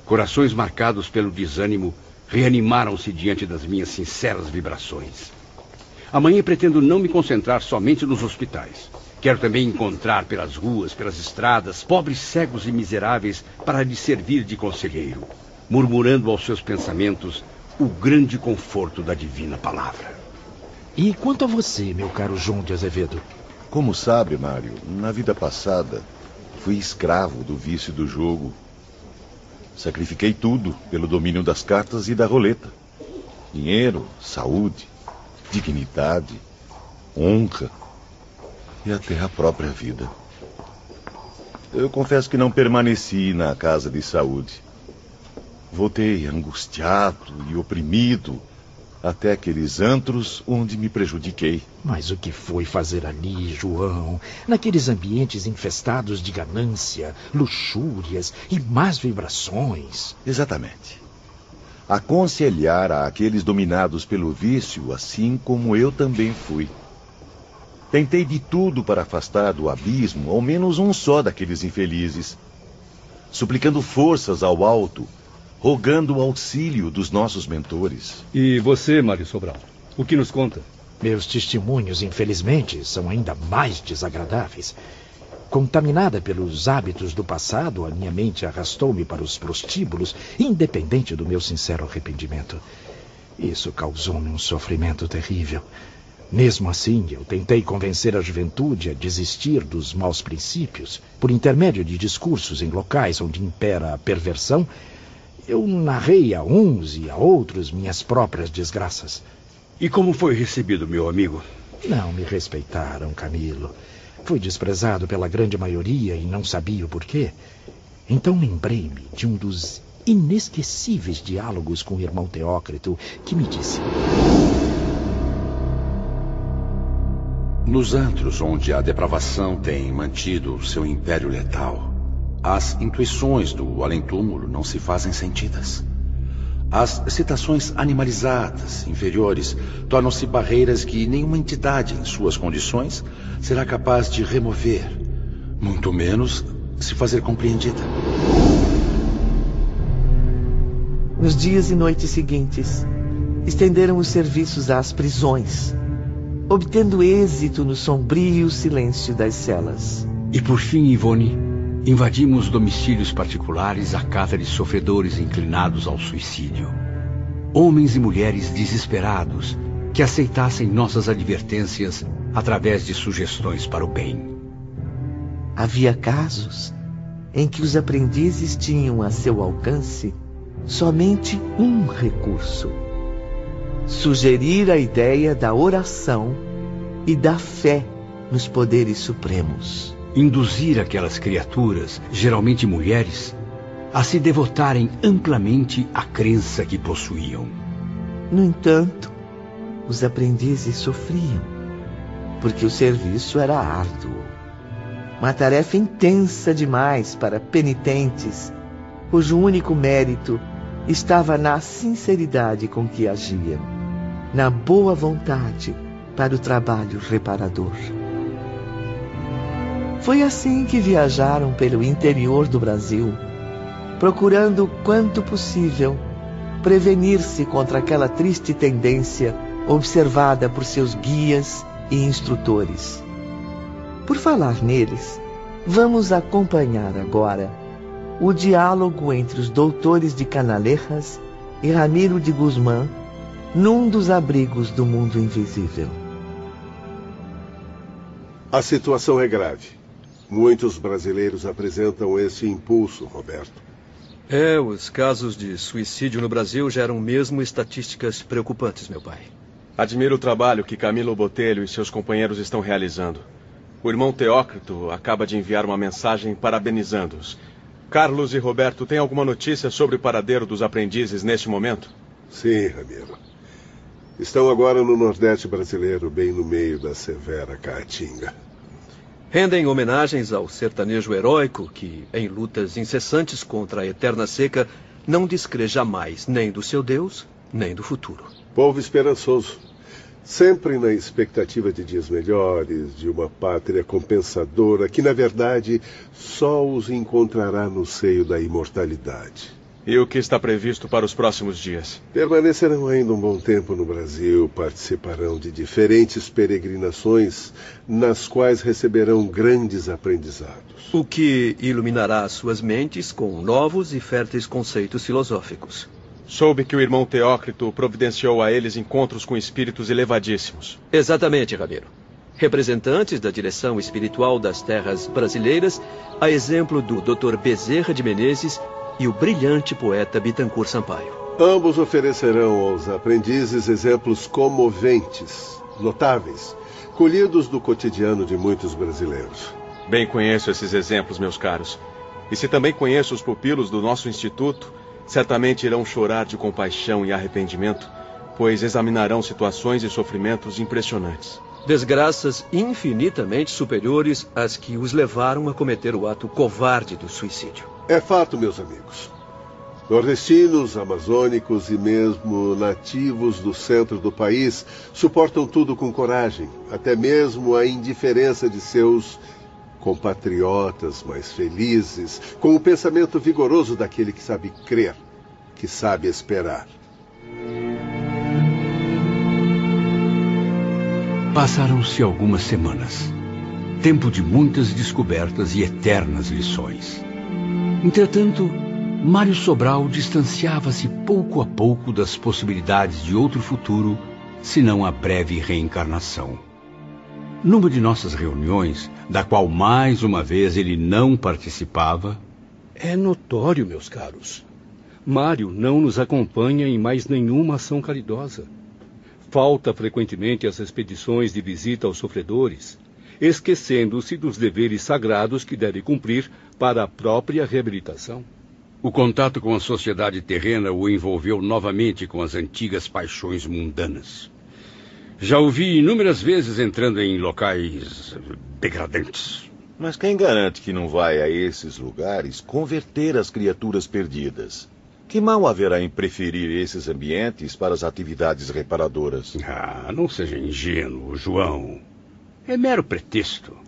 Corações marcados pelo desânimo reanimaram-se diante das minhas sinceras vibrações. Amanhã pretendo não me concentrar somente nos hospitais. Quero também encontrar pelas ruas, pelas estradas, pobres cegos e miseráveis para lhes servir de conselheiro, murmurando aos seus pensamentos o grande conforto da divina palavra. E quanto a você, meu caro João de Azevedo? Como sabe, Mário, na vida passada fui escravo do vício do jogo. Sacrifiquei tudo pelo domínio das cartas e da roleta: dinheiro, saúde, dignidade, honra e até a própria vida. Eu confesso que não permaneci na casa de saúde. Voltei angustiado e oprimido até aqueles antros onde me prejudiquei. Mas o que foi fazer ali, João? Naqueles ambientes infestados de ganância, luxúrias e más vibrações. Exatamente. Aconselhar àqueles dominados pelo vício, assim como eu também fui. Tentei de tudo para afastar do abismo ao menos um só daqueles infelizes, suplicando forças ao alto rogando o auxílio dos nossos mentores. E você, Mário Sobral, o que nos conta? Meus testemunhos, infelizmente, são ainda mais desagradáveis. Contaminada pelos hábitos do passado, a minha mente arrastou-me para os prostíbulos, independente do meu sincero arrependimento. Isso causou-me um sofrimento terrível. Mesmo assim, eu tentei convencer a juventude a desistir dos maus princípios, por intermédio de discursos em locais onde impera a perversão eu narrei a uns e a outros minhas próprias desgraças. E como foi recebido, meu amigo? Não me respeitaram, Camilo. Fui desprezado pela grande maioria e não sabia o porquê. Então lembrei-me de um dos inesquecíveis diálogos com o irmão Teócrito, que me disse: Nos antros onde a depravação tem mantido seu império letal, as intuições do além-túmulo não se fazem sentidas. As citações animalizadas, inferiores, tornam-se barreiras que nenhuma entidade em suas condições será capaz de remover, muito menos se fazer compreendida. Nos dias e noites seguintes, estenderam os serviços às prisões, obtendo êxito no sombrio silêncio das celas. E por fim, Ivone, invadimos domicílios particulares à casa de sofredores inclinados ao suicídio. Homens e mulheres desesperados que aceitassem nossas advertências através de sugestões para o bem. Havia casos em que os aprendizes tinham a seu alcance somente um recurso: sugerir a ideia da oração e da fé nos poderes supremos. Induzir aquelas criaturas, geralmente mulheres, a se devotarem amplamente à crença que possuíam. No entanto, os aprendizes sofriam, porque o serviço era árduo. Uma tarefa intensa demais para penitentes, cujo único mérito estava na sinceridade com que agiam, na boa vontade para o trabalho reparador. Foi assim que viajaram pelo interior do Brasil, procurando quanto possível prevenir-se contra aquela triste tendência observada por seus guias e instrutores. Por falar neles, vamos acompanhar agora o diálogo entre os doutores de Canalejas e Ramiro de Guzmán num dos abrigos do mundo invisível. A situação é grave. Muitos brasileiros apresentam esse impulso, Roberto. É, os casos de suicídio no Brasil geram mesmo estatísticas preocupantes, meu pai. Admiro o trabalho que Camilo Botelho e seus companheiros estão realizando. O irmão Teócrito acaba de enviar uma mensagem parabenizando-os. Carlos e Roberto, têm alguma notícia sobre o paradeiro dos aprendizes neste momento? Sim, Ramiro. Estão agora no Nordeste brasileiro, bem no meio da severa caatinga. Rendem homenagens ao sertanejo heróico que, em lutas incessantes contra a eterna seca, não descrê jamais nem do seu Deus, nem do futuro. Povo esperançoso, sempre na expectativa de dias melhores, de uma pátria compensadora que, na verdade, só os encontrará no seio da imortalidade. E o que está previsto para os próximos dias? Permanecerão ainda um bom tempo no Brasil, participarão de diferentes peregrinações, nas quais receberão grandes aprendizados. O que iluminará suas mentes com novos e férteis conceitos filosóficos. Soube que o irmão Teócrito providenciou a eles encontros com espíritos elevadíssimos. Exatamente, Ramiro. Representantes da direção espiritual das terras brasileiras, a exemplo do Dr. Bezerra de Menezes e o brilhante poeta Bitancourt Sampaio. Ambos oferecerão aos aprendizes exemplos comoventes, notáveis, colhidos do cotidiano de muitos brasileiros. Bem conheço esses exemplos, meus caros. E se também conheço os pupilos do nosso instituto, certamente irão chorar de compaixão e arrependimento, pois examinarão situações e sofrimentos impressionantes. Desgraças infinitamente superiores às que os levaram a cometer o ato covarde do suicídio. É fato, meus amigos. Nordestinos, amazônicos e mesmo nativos do centro do país suportam tudo com coragem, até mesmo a indiferença de seus compatriotas mais felizes, com o pensamento vigoroso daquele que sabe crer, que sabe esperar. Passaram-se algumas semanas. Tempo de muitas descobertas e eternas lições. Entretanto, Mário Sobral distanciava-se pouco a pouco das possibilidades de outro futuro, senão a breve reencarnação. Numa de nossas reuniões, da qual mais uma vez ele não participava. É notório, meus caros. Mário não nos acompanha em mais nenhuma ação caridosa. Falta frequentemente as expedições de visita aos sofredores, esquecendo-se dos deveres sagrados que deve cumprir para a própria reabilitação. O contato com a sociedade terrena o envolveu novamente com as antigas paixões mundanas. Já o vi inúmeras vezes entrando em locais degradantes. Mas quem garante que não vai a esses lugares converter as criaturas perdidas? Que mal haverá em preferir esses ambientes para as atividades reparadoras? Ah, não seja ingênuo, João. É mero pretexto.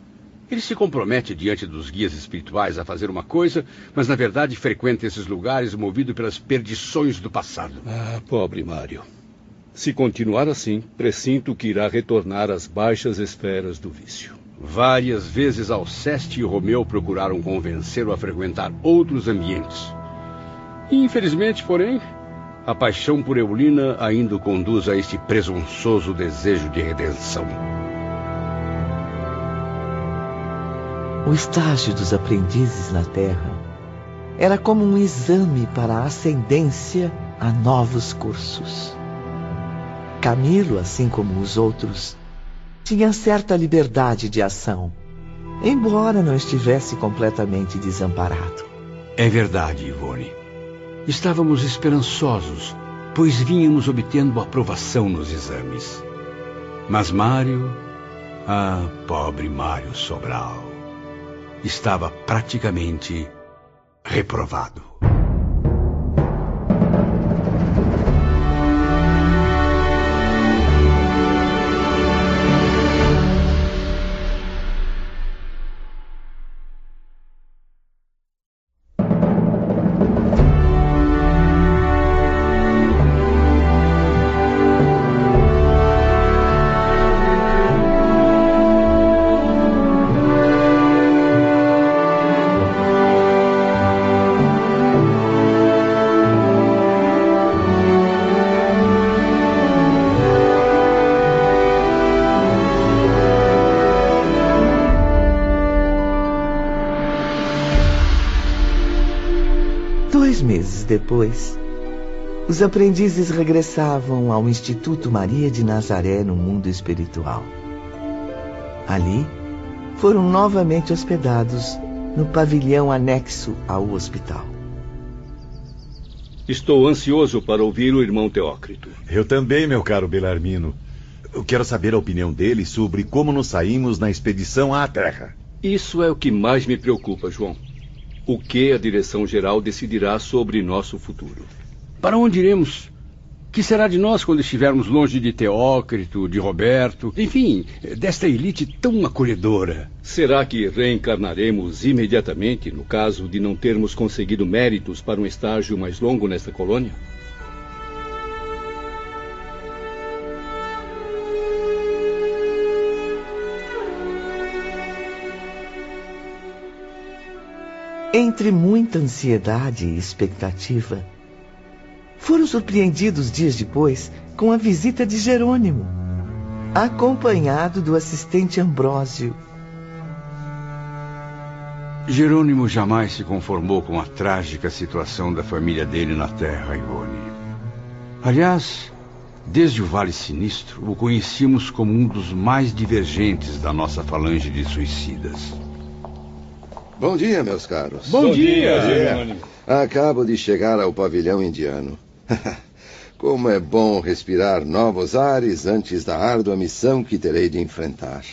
Ele se compromete diante dos guias espirituais a fazer uma coisa, mas na verdade frequenta esses lugares movido pelas perdições do passado. Ah, pobre Mário. Se continuar assim, pressinto que irá retornar às baixas esferas do vício. Várias vezes Alceste e Romeu procuraram convencê-lo a frequentar outros ambientes. Infelizmente, porém, a paixão por Eulina ainda o conduz a este presunçoso desejo de redenção. O estágio dos aprendizes na Terra era como um exame para a ascendência a novos cursos. Camilo, assim como os outros, tinha certa liberdade de ação, embora não estivesse completamente desamparado. É verdade, Ivone. Estávamos esperançosos, pois vínhamos obtendo aprovação nos exames. Mas Mário, ah, pobre Mário Sobral, estava praticamente reprovado. Os aprendizes regressavam ao Instituto Maria de Nazaré no mundo espiritual. Ali, foram novamente hospedados no pavilhão anexo ao hospital. Estou ansioso para ouvir o irmão Teócrito. Eu também, meu caro Belarmino. Eu quero saber a opinião dele sobre como nos saímos na expedição à Terra. Isso é o que mais me preocupa, João o que a direção-geral decidirá sobre nosso futuro. Para onde iremos? que será de nós quando estivermos longe de Teócrito, de Roberto, enfim, desta elite tão acolhedora? Será que reencarnaremos imediatamente no caso de não termos conseguido méritos para um estágio mais longo nesta colônia? Entre muita ansiedade e expectativa, foram surpreendidos dias depois com a visita de Jerônimo, acompanhado do assistente Ambrósio. Jerônimo jamais se conformou com a trágica situação da família dele na Terra, Ivone. Aliás, desde o Vale Sinistro, o conhecíamos como um dos mais divergentes da nossa falange de suicidas. Bom dia, meus caros. Bom, Bom dia, dia. Acabo de chegar ao pavilhão indiano. Como é bom respirar novos ares antes da árdua missão que terei de enfrentar.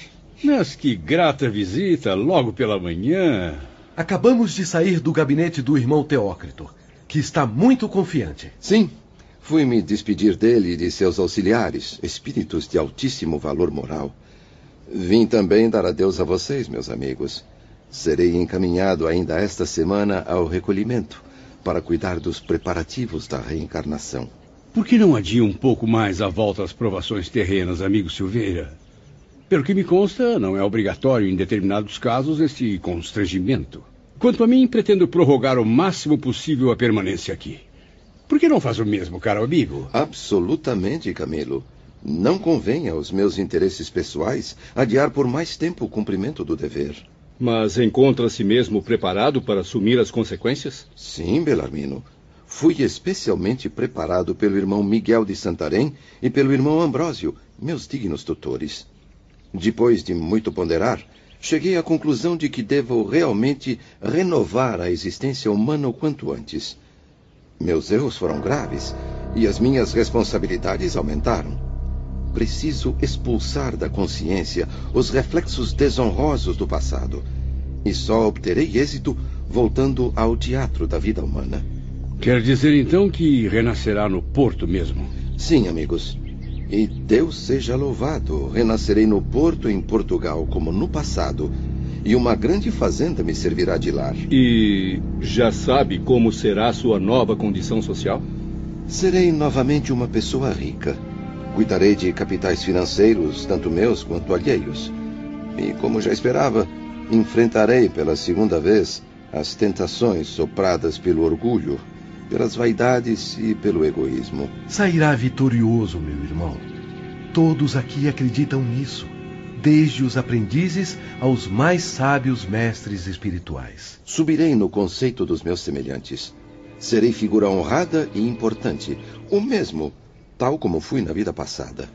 Mas que grata visita, logo pela manhã. Acabamos de sair do gabinete do irmão Teócrito, que está muito confiante. Sim, fui me despedir dele e de seus auxiliares, espíritos de altíssimo valor moral. Vim também dar adeus a vocês, meus amigos. Serei encaminhado ainda esta semana ao recolhimento para cuidar dos preparativos da reencarnação. Por que não adia um pouco mais a volta às provações terrenas, amigo Silveira? Pelo que me consta, não é obrigatório em determinados casos esse constrangimento. Quanto a mim, pretendo prorrogar o máximo possível a permanência aqui. Por que não faz o mesmo, caro amigo? Absolutamente, Camilo. Não convém aos meus interesses pessoais adiar por mais tempo o cumprimento do dever. Mas encontra-se mesmo preparado para assumir as consequências? Sim, Belarmino. Fui especialmente preparado pelo irmão Miguel de Santarém e pelo irmão Ambrósio, meus dignos tutores. Depois de muito ponderar, cheguei à conclusão de que devo realmente renovar a existência humana o quanto antes. Meus erros foram graves e as minhas responsabilidades aumentaram. Preciso expulsar da consciência os reflexos desonrosos do passado. E só obterei êxito voltando ao teatro da vida humana. Quer dizer então que renascerá no Porto mesmo? Sim, amigos. E Deus seja louvado, renascerei no Porto, em Portugal, como no passado, e uma grande fazenda me servirá de lar. E já sabe como será sua nova condição social? Serei novamente uma pessoa rica Cuidarei de capitais financeiros, tanto meus quanto alheios. E, como já esperava, enfrentarei pela segunda vez as tentações sopradas pelo orgulho, pelas vaidades e pelo egoísmo. Sairá vitorioso, meu irmão. Todos aqui acreditam nisso, desde os aprendizes aos mais sábios mestres espirituais. Subirei no conceito dos meus semelhantes. Serei figura honrada e importante, o mesmo, tal como fui na vida passada.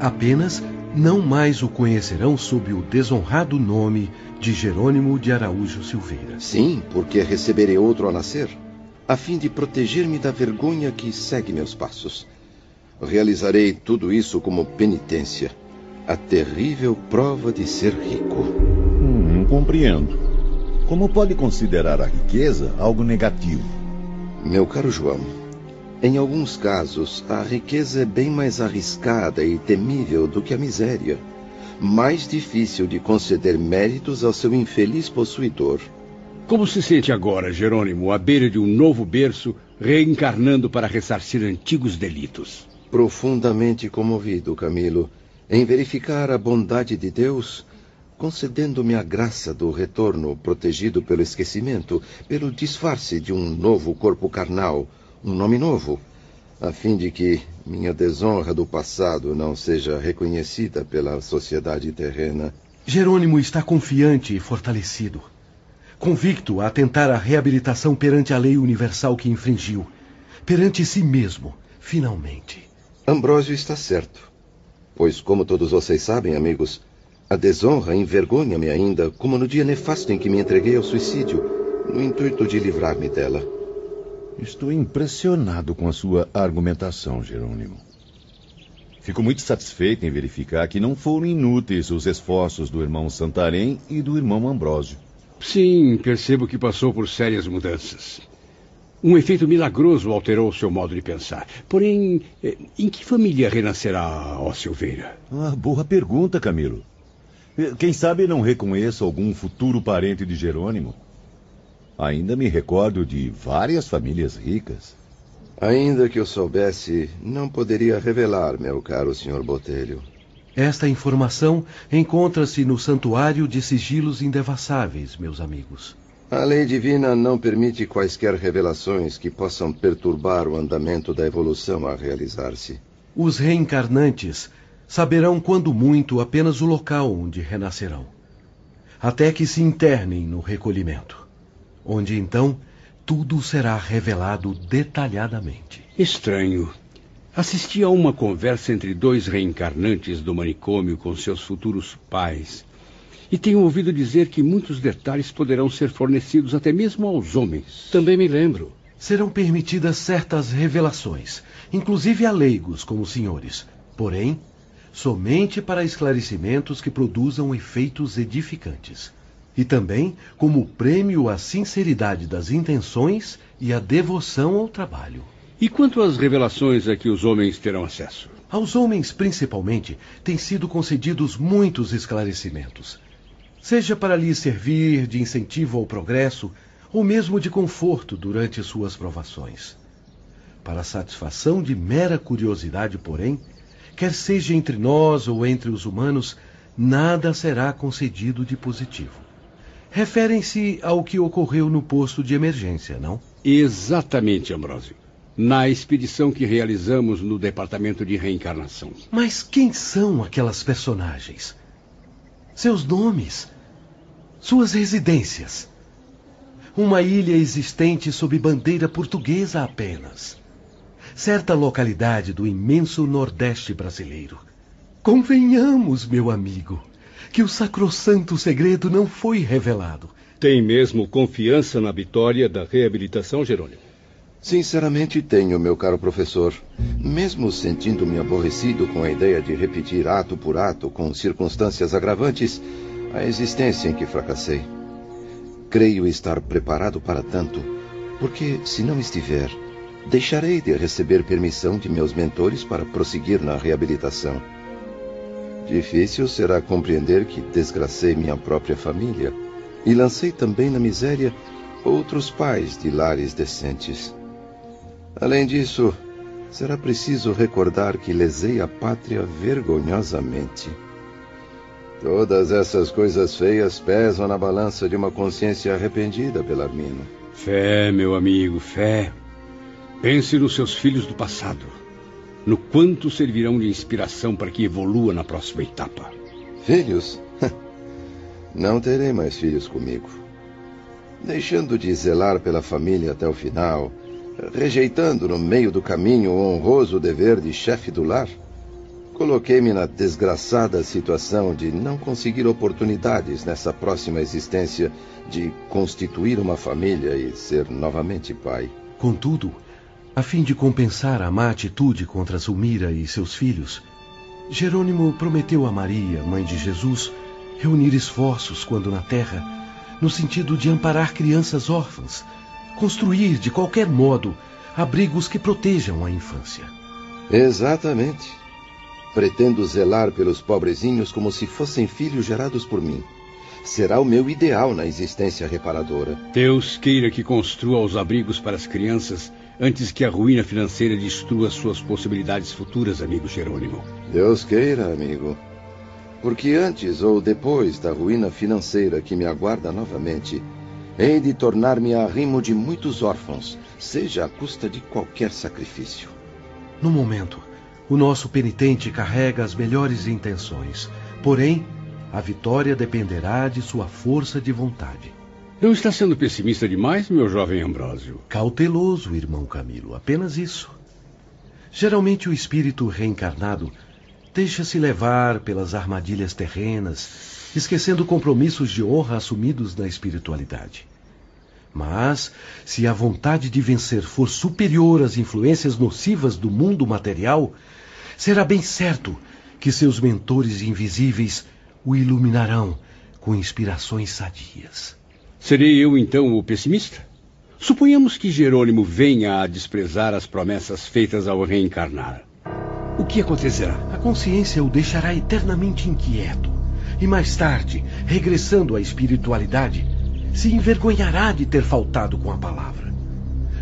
Apenas não mais o conhecerão sob o desonrado nome de Jerônimo de Araújo Silveira. Sim, porque receberei outro a nascer, a fim de proteger-me da vergonha que segue meus passos. Realizarei tudo isso como penitência, a terrível prova de ser rico. Hum, compreendo. Como pode considerar a riqueza algo negativo? Meu caro João, em alguns casos, a riqueza é bem mais arriscada e temível do que a miséria. Mais difícil de conceder méritos ao seu infeliz possuidor. Como se sente agora, Jerônimo, à beira de um novo berço, reencarnando para ressarcir antigos delitos? Profundamente comovido, Camilo, em verificar a bondade de Deus, concedendo-me a graça do retorno protegido pelo esquecimento, pelo disfarce de um novo corpo carnal, um nome novo, a fim de que minha desonra do passado não seja reconhecida pela sociedade terrena. Jerônimo está confiante e fortalecido, convicto a tentar a reabilitação perante a lei universal que infringiu, perante si mesmo, finalmente. Ambrósio está certo, pois, como todos vocês sabem, amigos, a desonra envergonha-me ainda, como no dia nefasto em que me entreguei ao suicídio, no intuito de livrar-me dela. Estou impressionado com a sua argumentação, Jerônimo. Fico muito satisfeito em verificar que não foram inúteis os esforços do irmão Santarém e do irmão Ambrósio. Sim, percebo que passou por sérias mudanças. Um efeito milagroso alterou seu modo de pensar. Porém, eh, em que família renascerá, ó Silveira? Ah, boa pergunta, Camilo. Eh, quem sabe não reconheço algum futuro parente de Jerônimo? Ainda me recordo de várias famílias ricas. Ainda que eu soubesse, não poderia revelar, meu caro Sr. Botelho. Esta informação encontra-se no Santuário de Sigilos Indevassáveis, meus amigos. A lei divina não permite quaisquer revelações que possam perturbar o andamento da evolução a realizar-se. Os reencarnantes saberão quando muito apenas o local onde renascerão, até que se internem no recolhimento onde então tudo será revelado detalhadamente. Estranho. Assisti a uma conversa entre dois reencarnantes do manicômio com seus futuros pais. E tenho ouvido dizer que muitos detalhes poderão ser fornecidos até mesmo aos homens. Também me lembro. Serão permitidas certas revelações, inclusive a leigos como os senhores. Porém, somente para esclarecimentos que produzam efeitos edificantes e também como prêmio à sinceridade das intenções e à devoção ao trabalho. E quanto às revelações a que os homens terão acesso? Aos homens, principalmente, têm sido concedidos muitos esclarecimentos. Seja para lhes servir de incentivo ao progresso, ou mesmo de conforto durante suas provações. Para satisfação de mera curiosidade, porém, quer seja entre nós ou entre os humanos, nada será concedido de positivo referem-se ao que ocorreu no posto de emergência, não? Exatamente, Ambrósio. Na expedição que realizamos no departamento de reencarnação. Mas quem são aquelas personagens? Seus nomes? Suas residências? Uma ilha existente sob bandeira portuguesa apenas. Certa localidade do imenso Nordeste brasileiro. Convenhamos, meu amigo que o sacrossanto segredo não foi revelado. Tem mesmo confiança na vitória da reabilitação, Jerônimo? Sinceramente tenho, meu caro professor. Mesmo sentindo-me aborrecido com a ideia de repetir ato por ato, com circunstâncias agravantes, a existência em que fracassei. Creio estar preparado para tanto, porque, se não estiver, deixarei de receber permissão de meus mentores para prosseguir na reabilitação. Difícil será compreender que desgracei minha própria família e lancei também na miséria outros pais de lares decentes. Além disso, será preciso recordar que lesei a pátria vergonhosamente. Todas essas coisas feias pesam na balança de uma consciência arrependida, Belarmino. Fé, meu amigo, fé. Pense nos seus filhos do passado. No quanto servirão de inspiração para que evolua na próxima etapa. Filhos? Não terei mais filhos comigo. Deixando de zelar pela família até o final, rejeitando no meio do caminho o honroso dever de chefe do lar, coloquei-me na desgraçada situação de não conseguir oportunidades nessa próxima existência de constituir uma família e ser novamente pai. Contudo, a fim de compensar a má atitude contra Zulmira e seus filhos, Jerônimo prometeu a Maria, mãe de Jesus, reunir esforços quando na terra, no sentido de amparar crianças órfãs, construir de qualquer modo abrigos que protejam a infância. Exatamente. Pretendo zelar pelos pobrezinhos como se fossem filhos gerados por mim. Será o meu ideal na existência reparadora. Deus queira que construa os abrigos para as crianças antes que a ruína financeira destrua suas possibilidades futuras, amigo Jerônimo. Deus queira, amigo. Porque antes ou depois da ruína financeira que me aguarda novamente, hei de tornar-me arrimo de muitos órfãos, seja à custa de qualquer sacrifício. No momento, o nosso penitente carrega as melhores intenções, porém, a vitória dependerá de sua força de vontade. Não está sendo pessimista demais, meu jovem Ambrósio? Cauteloso, irmão Camilo, apenas isso. Geralmente o espírito reencarnado deixa-se levar pelas armadilhas terrenas, esquecendo compromissos de honra assumidos na espiritualidade. Mas, se a vontade de vencer for superior às influências nocivas do mundo material, será bem certo que seus mentores invisíveis o iluminarão com inspirações sadias. Serei eu então o pessimista? Suponhamos que Jerônimo venha a desprezar as promessas feitas ao reencarnar. O que acontecerá? A consciência o deixará eternamente inquieto. E mais tarde, regressando à espiritualidade, se envergonhará de ter faltado com a palavra.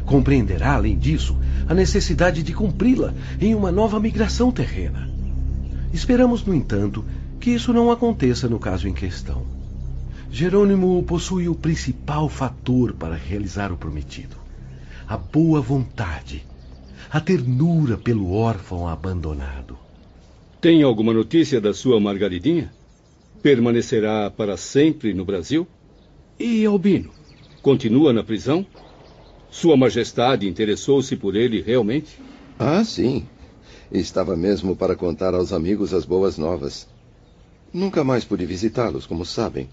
Compreenderá, além disso, a necessidade de cumpri-la em uma nova migração terrena. Esperamos, no entanto, que isso não aconteça no caso em questão. Jerônimo possui o principal fator para realizar o prometido: a boa vontade, a ternura pelo órfão abandonado. Tem alguma notícia da sua Margaridinha? Permanecerá para sempre no Brasil? E Albino? Continua na prisão? Sua Majestade interessou-se por ele realmente? Ah, sim. Estava mesmo para contar aos amigos as boas novas. Nunca mais pude visitá-los, como sabem.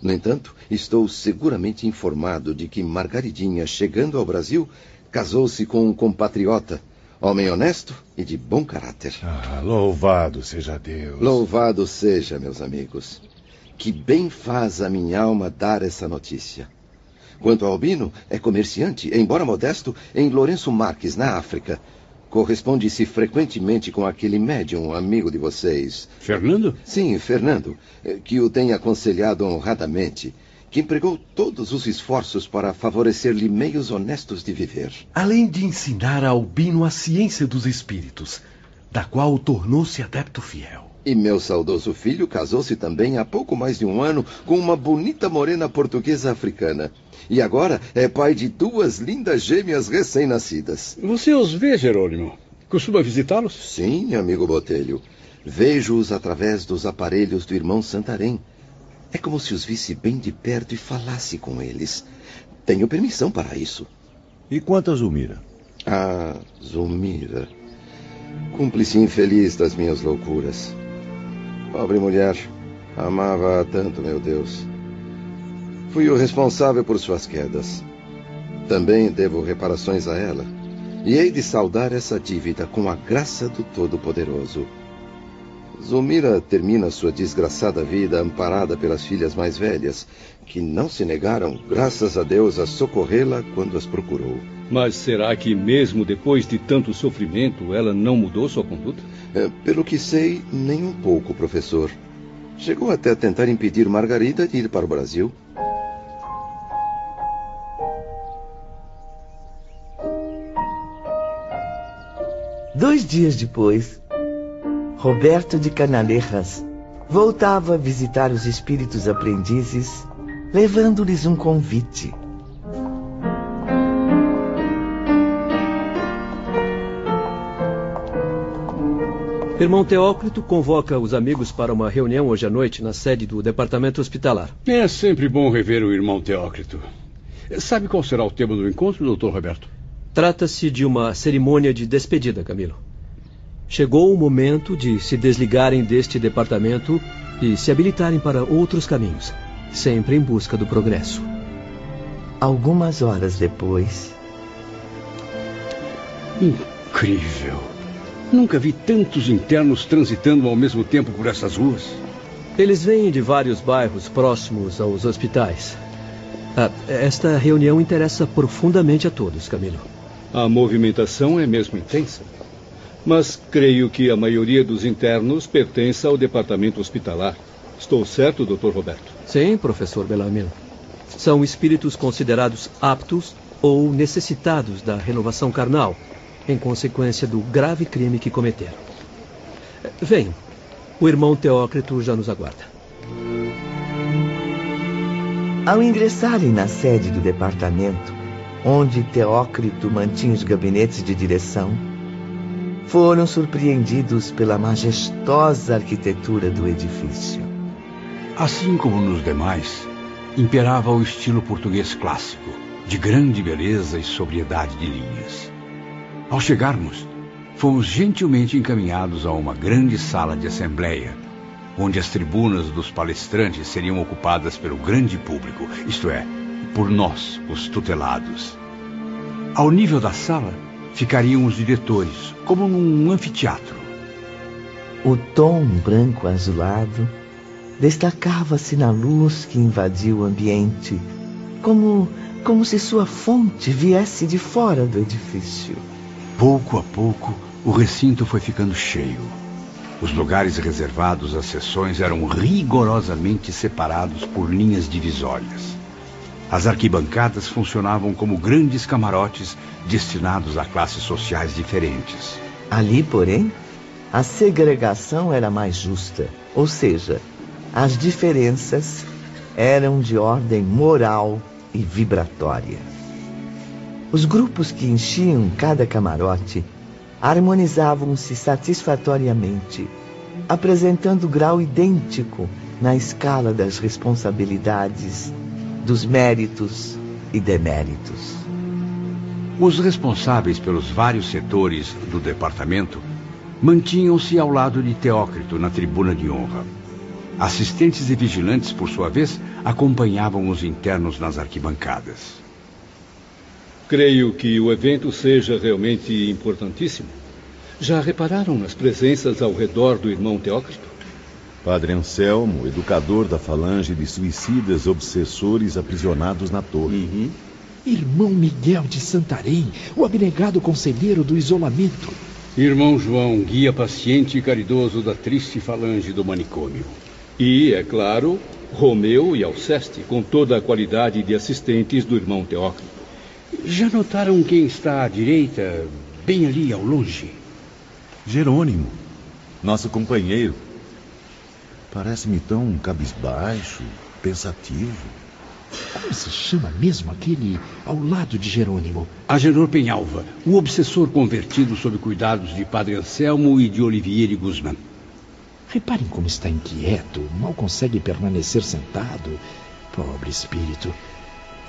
No entanto, estou seguramente informado de que Margaridinha, chegando ao Brasil, casou-se com um compatriota, homem honesto e de bom caráter. Ah, louvado seja Deus. Louvado seja, meus amigos. Que bem faz a minha alma dar essa notícia. Quanto ao Albino, é comerciante, embora modesto, em Lourenço Marques, na África, Corresponde-se frequentemente com aquele médium amigo de vocês. Fernando? Sim, Fernando, eh, que o tem aconselhado honradamente, que empregou todos os esforços para favorecer-lhe meios honestos de viver. Além de ensinar a Albino a ciência dos espíritos, da qual tornou-se adepto fiel. E meu saudoso filho casou-se também há pouco mais de um ano com uma bonita morena portuguesa africana. E agora é pai de duas lindas gêmeas recém-nascidas. Você os vê, Jerônimo? Costuma visitá-los? Sim, amigo Botelho. Vejo-os através dos aparelhos do irmão Santarém. É como se os visse bem de perto e falasse com eles. Tenho permissão para isso. E quanto a Zulmira? Ah, Zulmira. Cúmplice infeliz das minhas loucuras. Pobre mulher. Amava-a tanto, meu Deus. Fui o responsável por suas quedas. Também devo reparações a ela. E hei de saldar essa dívida com a graça do Todo-Poderoso. Zulmira termina sua desgraçada vida amparada pelas filhas mais velhas, que não se negaram, graças a Deus, a socorrê-la quando as procurou. Mas será que, mesmo depois de tanto sofrimento, ela não mudou sua conduta? É, pelo que sei, nem um pouco, professor. Chegou até a tentar impedir Margarida de ir para o Brasil. Dois dias depois, Roberto de Canalejas voltava a visitar os espíritos aprendizes, levando-lhes um convite. Irmão Teócrito convoca os amigos para uma reunião hoje à noite na sede do departamento hospitalar. É sempre bom rever o irmão Teócrito. Sabe qual será o tema do encontro, doutor Roberto? Trata-se de uma cerimônia de despedida, Camilo. Chegou o momento de se desligarem deste departamento e se habilitarem para outros caminhos, sempre em busca do progresso. Algumas horas depois. Incrível! Nunca vi tantos internos transitando ao mesmo tempo por essas ruas. Eles vêm de vários bairros próximos aos hospitais. Ah, esta reunião interessa profundamente a todos, Camilo. A movimentação é mesmo intensa. Mas creio que a maioria dos internos pertence ao departamento hospitalar. Estou certo, Dr. Roberto? Sim, professor Bellarmino. São espíritos considerados aptos ou necessitados da renovação carnal, em consequência do grave crime que cometeram. Venham. O irmão Teócrito já nos aguarda. Ao ingressarem na sede do departamento, onde Teócrito mantinha os gabinetes de direção, foram surpreendidos pela majestosa arquitetura do edifício. Assim como nos demais, imperava o estilo português clássico, de grande beleza e sobriedade de linhas. Ao chegarmos, fomos gentilmente encaminhados a uma grande sala de assembleia, onde as tribunas dos palestrantes seriam ocupadas pelo grande público, isto é, por nós, os tutelados. Ao nível da sala, ficariam os diretores, como num anfiteatro. O tom branco azulado destacava-se na luz que invadiu o ambiente, como, como se sua fonte viesse de fora do edifício. Pouco a pouco, o recinto foi ficando cheio. Os lugares reservados às sessões eram rigorosamente separados por linhas divisórias. As arquibancadas funcionavam como grandes camarotes destinados a classes sociais diferentes. Ali, porém, a segregação era mais justa, ou seja, as diferenças eram de ordem moral e vibratória. Os grupos que enchiam cada camarote harmonizavam-se satisfatoriamente, apresentando grau idêntico na escala das responsabilidades dos méritos e deméritos. Os responsáveis pelos vários setores do departamento mantinham-se ao lado de Teócrito na tribuna de honra. Assistentes e vigilantes, por sua vez, acompanhavam os internos nas arquibancadas. Creio que o evento seja realmente importantíssimo. Já repararam nas presenças ao redor do irmão Teócrito? Padre Anselmo, educador da falange de suicidas obsessores aprisionados na torre. Uhum. Irmão Miguel de Santarém, o abnegado conselheiro do isolamento. Irmão João, guia paciente e caridoso da triste falange do manicômio. E, é claro, Romeu e Alceste, com toda a qualidade de assistentes do irmão Teócrito. Já notaram quem está à direita, bem ali ao longe? Jerônimo, nosso companheiro. Parece-me tão cabisbaixo, pensativo. Como se chama mesmo aquele ao lado de Jerônimo? Agenor Penhalva, o obsessor convertido sob cuidados de Padre Anselmo e de Olivier Guzman. Reparem como está inquieto, mal consegue permanecer sentado. Pobre espírito.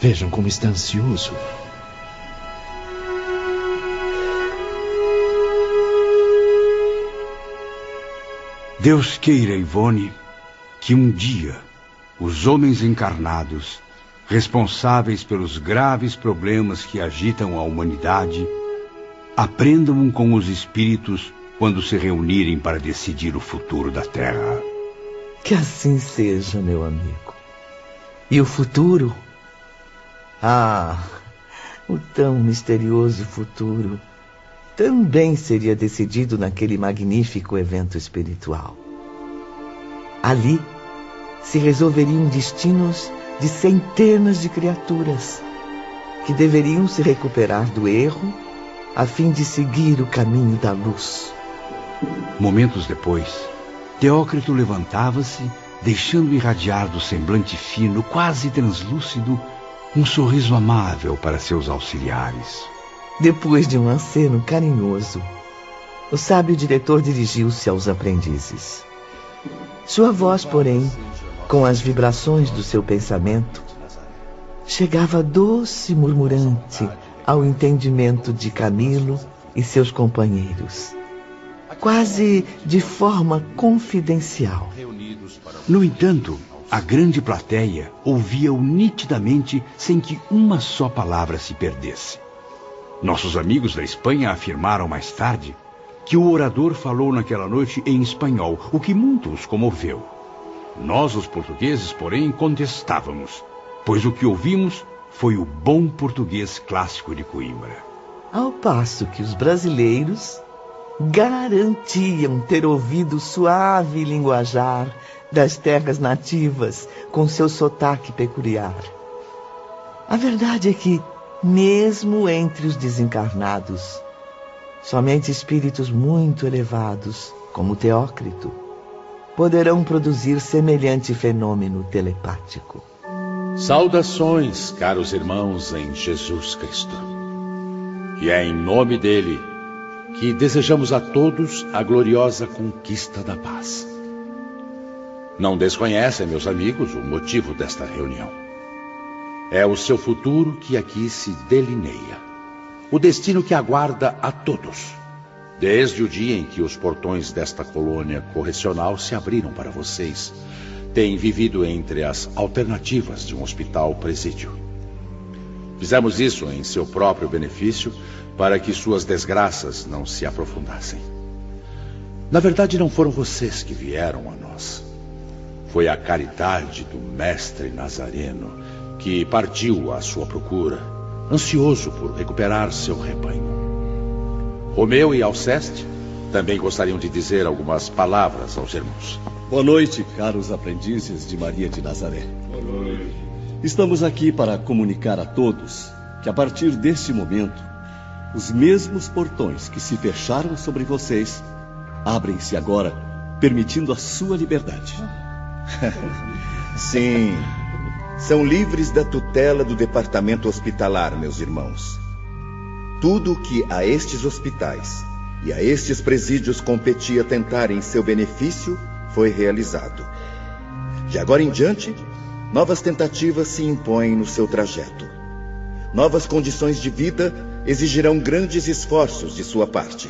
Vejam como está ansioso. Deus queira, Ivone, que um dia os homens encarnados, responsáveis pelos graves problemas que agitam a humanidade, aprendam com os espíritos quando se reunirem para decidir o futuro da Terra. Que assim seja, meu amigo. E o futuro? Ah, o tão misterioso futuro também seria decidido naquele magnífico evento espiritual. Ali se resolveriam destinos de centenas de criaturas que deveriam se recuperar do erro a fim de seguir o caminho da luz. Momentos depois, Teócrito levantava-se, deixando irradiar do semblante fino, quase translúcido, um sorriso amável para seus auxiliares. Depois de um aceno carinhoso, o sábio diretor dirigiu-se aos aprendizes. Sua voz, porém, com as vibrações do seu pensamento, chegava doce e murmurante ao entendimento de Camilo e seus companheiros, quase de forma confidencial. No entanto, a grande plateia ouvia-o nitidamente sem que uma só palavra se perdesse. Nossos amigos da Espanha afirmaram mais tarde que o orador falou naquela noite em espanhol, o que muito os comoveu. Nós, os portugueses, porém, contestávamos, pois o que ouvimos foi o bom português clássico de Coimbra. Ao passo que os brasileiros garantiam ter ouvido o suave linguajar das terras nativas com seu sotaque peculiar. A verdade é que, mesmo entre os desencarnados, somente espíritos muito elevados, como Teócrito, poderão produzir semelhante fenômeno telepático. Saudações, caros irmãos em Jesus Cristo. E é em nome dele que desejamos a todos a gloriosa conquista da paz. Não desconhecem, meus amigos, o motivo desta reunião. É o seu futuro que aqui se delineia. O destino que aguarda a todos Desde o dia em que os portões desta colônia correcional se abriram para vocês, têm vivido entre as alternativas de um hospital-presídio. Fizemos isso em seu próprio benefício para que suas desgraças não se aprofundassem. Na verdade, não foram vocês que vieram a nós. Foi a caridade do Mestre Nazareno que partiu à sua procura, ansioso por recuperar seu rebanho. Romeu e Alceste também gostariam de dizer algumas palavras aos irmãos. Boa noite, caros aprendizes de Maria de Nazaré. Boa noite. Estamos aqui para comunicar a todos que a partir deste momento, os mesmos portões que se fecharam sobre vocês abrem-se agora, permitindo a sua liberdade. Sim, são livres da tutela do departamento hospitalar, meus irmãos. Tudo o que a estes hospitais e a estes presídios competia tentar em seu benefício foi realizado. De agora em diante, novas tentativas se impõem no seu trajeto. Novas condições de vida exigirão grandes esforços de sua parte.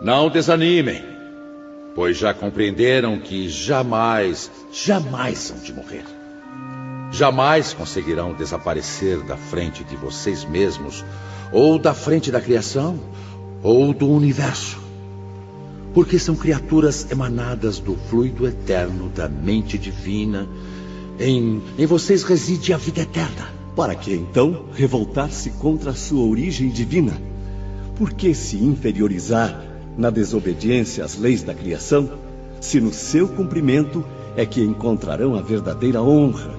Não desanimem, pois já compreenderam que jamais, jamais hão de morrer. Jamais conseguirão desaparecer da frente de vocês mesmos ou da frente da criação, ou do universo. Porque são criaturas emanadas do fluido eterno da mente divina. Em, em vocês reside a vida eterna. Para que então revoltar-se contra a sua origem divina? Por que se inferiorizar na desobediência às leis da criação, se no seu cumprimento é que encontrarão a verdadeira honra,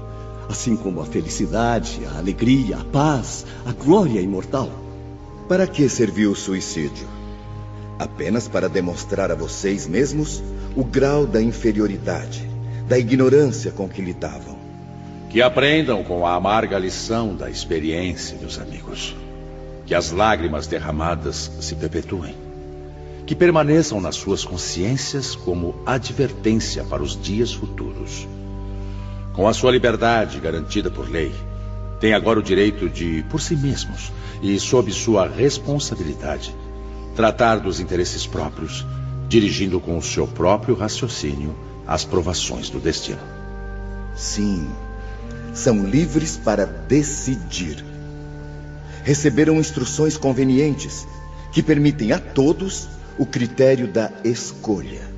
assim como a felicidade, a alegria, a paz, a glória imortal. Para que serviu o suicídio? Apenas para demonstrar a vocês mesmos o grau da inferioridade, da ignorância com que lidavam. Que aprendam com a amarga lição da experiência, meus amigos. Que as lágrimas derramadas se perpetuem. Que permaneçam nas suas consciências como advertência para os dias futuros. Com a sua liberdade garantida por lei, têm agora o direito de, por si mesmos e sob sua responsabilidade, tratar dos interesses próprios, dirigindo com o seu próprio raciocínio as provações do destino. Sim, são livres para decidir. Receberam instruções convenientes que permitem a todos o critério da escolha.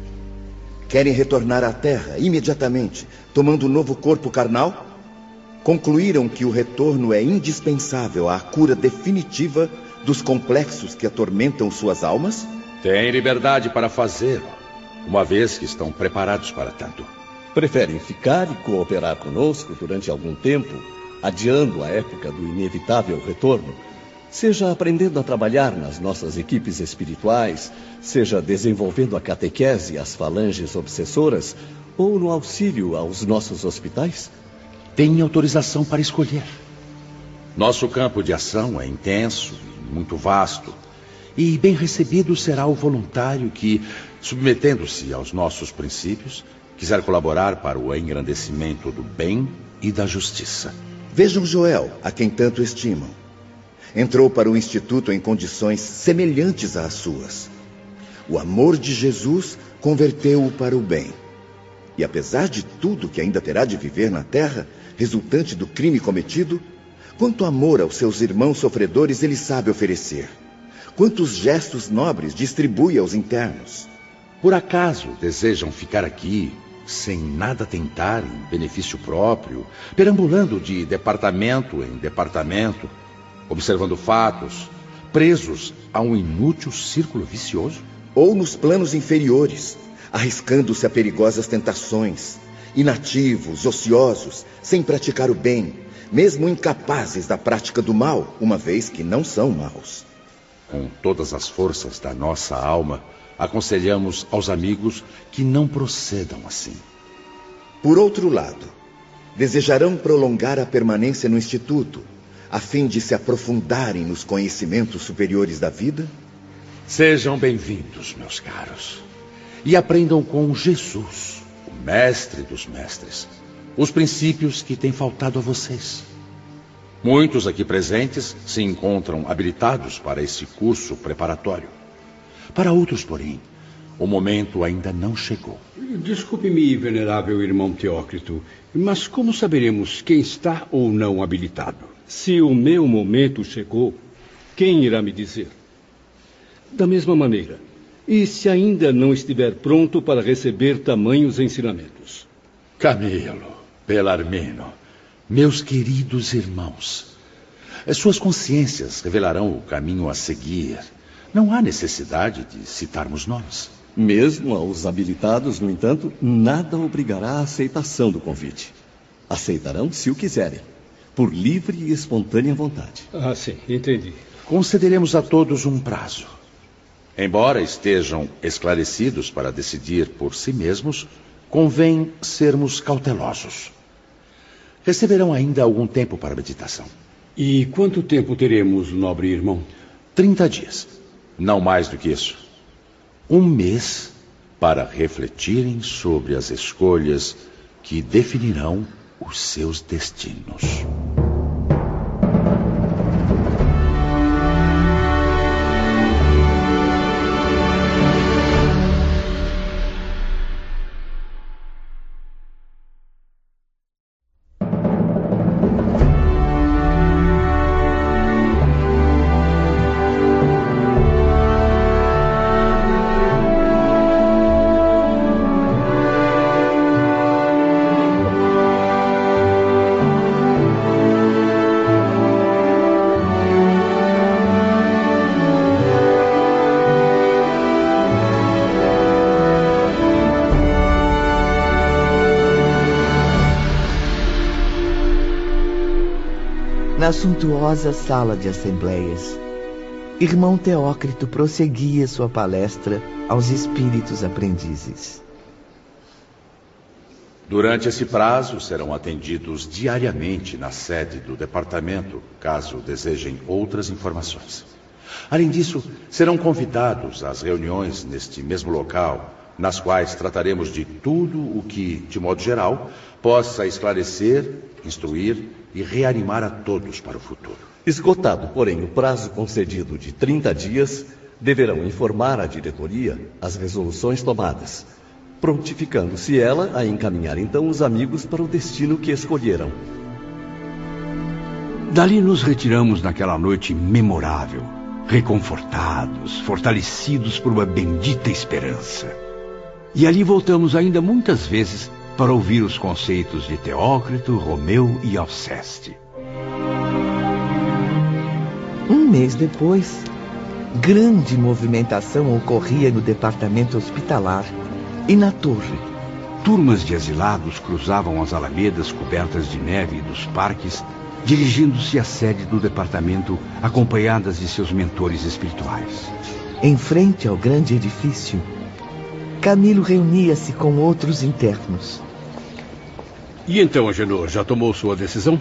Querem retornar à Terra imediatamente, tomando um novo corpo carnal? Concluíram que o retorno é indispensável à cura definitiva dos complexos que atormentam suas almas? Têm liberdade para fazê-lo, uma vez que estão preparados para tanto. Preferem ficar e cooperar conosco durante algum tempo, adiando a época do inevitável retorno, Seja aprendendo a trabalhar nas nossas equipes espirituais, seja desenvolvendo a catequese e as falanges obsessoras, ou no auxílio aos nossos hospitais? Tem autorização para escolher. Nosso campo de ação é intenso e muito vasto. E bem recebido será o voluntário que, submetendo-se aos nossos princípios, quiser colaborar para o engrandecimento do bem e da justiça. Vejam Joel, a quem tanto estimam. Entrou para o Instituto em condições semelhantes às suas. O amor de Jesus converteu-o para o bem. E apesar de tudo que ainda terá de viver na terra, resultante do crime cometido, quanto amor aos seus irmãos sofredores ele sabe oferecer. Quantos gestos nobres distribui aos internos. Por acaso desejam ficar aqui sem nada tentar em benefício próprio, perambulando de departamento em departamento, observando fatos, presos a um inútil círculo vicioso? Ou nos planos inferiores, arriscando-se a perigosas tentações, inativos, ociosos, sem praticar o bem, mesmo incapazes da prática do mal, uma vez que não são maus. Com todas as forças da nossa alma, aconselhamos aos amigos que não procedam assim. Por outro lado, desejarão prolongar a permanência no Instituto, a fim de se aprofundarem nos conhecimentos superiores da vida? Sejam bem-vindos, meus caros, e aprendam com Jesus, o Mestre dos Mestres, os princípios que têm faltado a vocês. Muitos aqui presentes se encontram habilitados para esse curso preparatório. Para outros, porém, o momento ainda não chegou. Desculpe-me, venerável irmão Teócrito, mas como saberemos quem está ou não habilitado? Se o meu momento chegou, quem irá me dizer? Da mesma maneira, e se ainda não estiver pronto para receber tamanhos ensinamentos? Camilo, Belarmino, meus queridos irmãos, suas consciências revelarão o caminho a seguir. Não há necessidade de citarmos nomes. Mesmo aos habilitados, no entanto, nada obrigará à aceitação do convite. Aceitarão se o quiserem, por livre e espontânea vontade. Ah, sim, entendi. Concederemos a todos um prazo. Embora estejam esclarecidos para decidir por si mesmos, convém sermos cautelosos. Receberão ainda algum tempo para meditação. E quanto tempo teremos, nobre irmão? Trinta dias. Não mais do que isso. Um mês para refletirem sobre as escolhas que definirão os seus destinos. Suntuosa sala de assembleias, irmão Teócrito prosseguia sua palestra aos espíritos aprendizes. Durante esse prazo, serão atendidos diariamente na sede do departamento, caso desejem outras informações. Além disso, serão convidados às reuniões neste mesmo local, nas quais trataremos de tudo o que, de modo geral, possa esclarecer, instruir e reanimar a todos para o futuro. Esgotado, porém, o prazo concedido de 30 dias, deverão informar à diretoria as resoluções tomadas, prontificando-se ela a encaminhar então os amigos para o destino que escolheram. Dali nos retiramos naquela noite memorável, reconfortados, fortalecidos por uma bendita esperança. E ali voltamos ainda muitas vezes para ouvir os conceitos de Teócrito, Romeu e Alceste. Um mês depois, grande movimentação ocorria no departamento hospitalar e na torre. Turmas de asilados cruzavam as alamedas cobertas de neve dos parques, dirigindo-se à sede do departamento, acompanhadas de seus mentores espirituais. Em frente ao grande edifício, Camilo reunia-se com outros internos. E então, Agenor, já tomou sua decisão?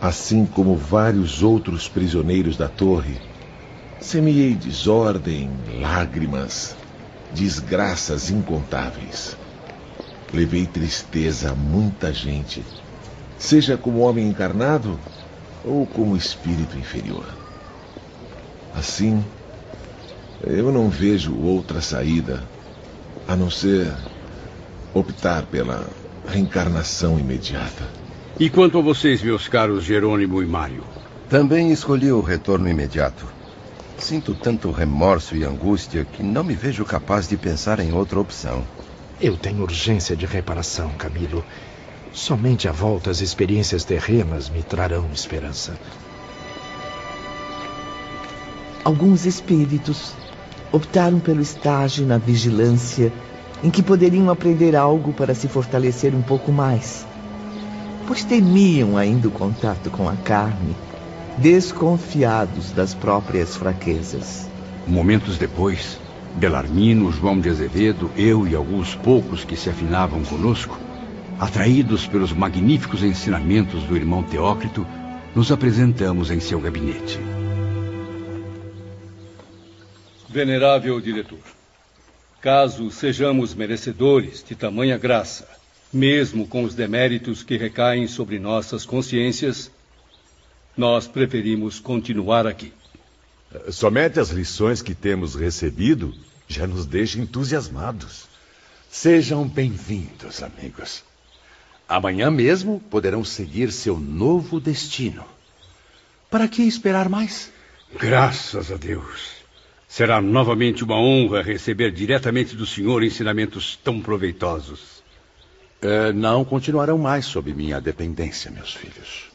Assim como vários outros prisioneiros da torre, semeei desordem, lágrimas, desgraças incontáveis. Levei tristeza a muita gente, seja como homem encarnado ou como espírito inferior. Assim, eu não vejo outra saída a não ser optar pela reencarnação imediata. E quanto a vocês, meus caros Jerônimo e Mário? Também escolhi o retorno imediato. Sinto tanto remorso e angústia que não me vejo capaz de pensar em outra opção. Eu tenho urgência de reparação, Camilo. Somente a volta às experiências terrenas me trarão esperança. Alguns espíritos optaram pelo estágio na vigilância, em que poderiam aprender algo para se fortalecer um pouco mais, pois temiam ainda o contato com a carne, desconfiados das próprias fraquezas. Momentos depois, Belarmino, João de Azevedo, eu e alguns poucos que se afinavam conosco, atraídos pelos magníficos ensinamentos do irmão Teócrito, nos apresentamos em seu gabinete. Venerável diretor, caso sejamos merecedores de tamanha graça, mesmo com os deméritos que recaem sobre nossas consciências, nós preferimos continuar aqui. Somente as lições que temos recebido já nos deixam entusiasmados. Sejam bem-vindos, amigos. Amanhã mesmo poderão seguir seu novo destino. Para que esperar mais? Graças a Deus. Será novamente uma honra receber diretamente do senhor ensinamentos tão proveitosos. É, não continuarão mais sob minha dependência, meus filhos.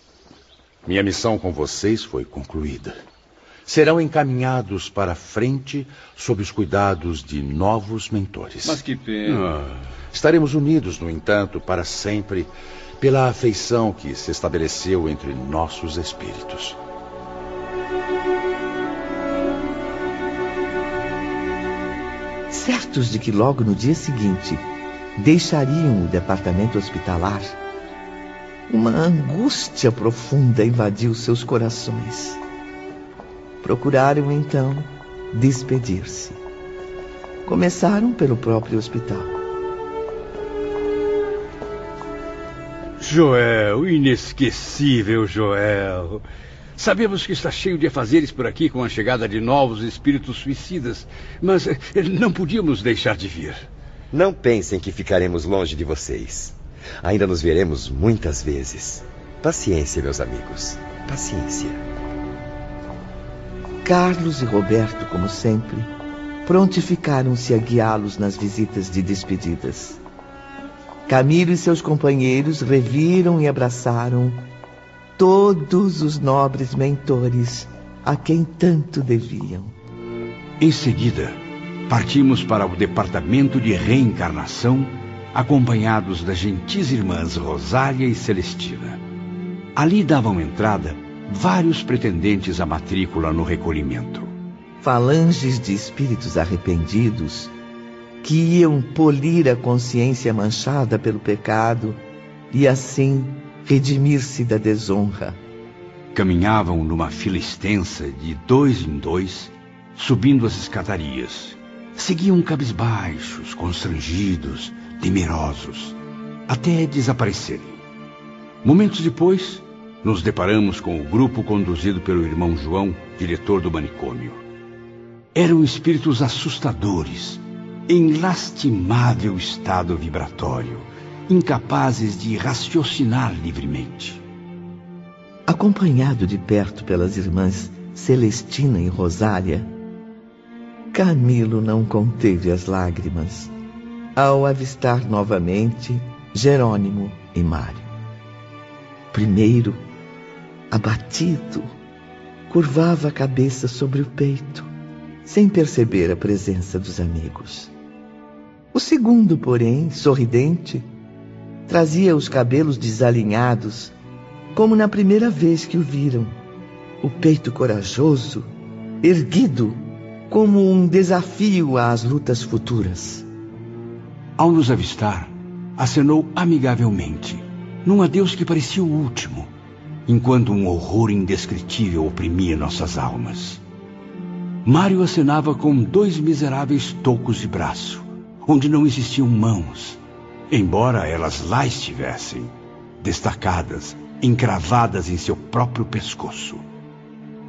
Minha missão com vocês foi concluída. Serão encaminhados para frente sob os cuidados de novos mentores. Mas que pena. Ah. Estaremos unidos, no entanto, para sempre, pela afeição que se estabeleceu entre nossos espíritos. Certos de que logo no dia seguinte deixariam o departamento hospitalar, uma angústia profunda invadiu seus corações. Procuraram então despedir-se. Começaram pelo próprio hospital. Joel, inesquecível Joel. Sabemos que está cheio de afazeres por aqui com a chegada de novos espíritos suicidas, mas eh, não podíamos deixar de vir. Não pensem que ficaremos longe de vocês. Ainda nos veremos muitas vezes. Paciência, meus amigos. Paciência. Carlos e Roberto, como sempre, prontificaram-se a guiá-los nas visitas de despedidas. Camilo e seus companheiros reviram e abraçaram todos os nobres mentores a quem tanto deviam. Em seguida, partimos para o departamento de reencarnação, acompanhados das gentis irmãs Rosália e Celestina. Ali davam entrada vários pretendentes à matrícula no recolhimento. Falanges de espíritos arrependidos que iam polir a consciência manchada pelo pecado e assim redimir-se da desonra. Caminhavam numa fila extensa de dois em dois, subindo as escadarias. Seguiam cabisbaixos, constrangidos, temerosos, até desaparecerem. Momentos depois, nos deparamos com o grupo conduzido pelo irmão João, diretor do manicômio. Eram espíritos assustadores, em lastimável estado vibratório incapazes de raciocinar livremente. Acompanhado de perto pelas irmãs Celestina e Rosália, Camilo não conteve as lágrimas ao avistar novamente Jerônimo e Mário. Primeiro, abatido, curvava a cabeça sobre o peito, sem perceber a presença dos amigos. O segundo, porém, sorridente, Trazia os cabelos desalinhados como na primeira vez que o viram. O peito corajoso, erguido, como um desafio às lutas futuras. Ao nos avistar, acenou amigavelmente, num adeus que parecia o último, enquanto um horror indescritível oprimia nossas almas. Mário acenava com dois miseráveis tocos de braço, onde não existiam mãos, embora elas lá estivessem, destacadas, encravadas em seu próprio pescoço.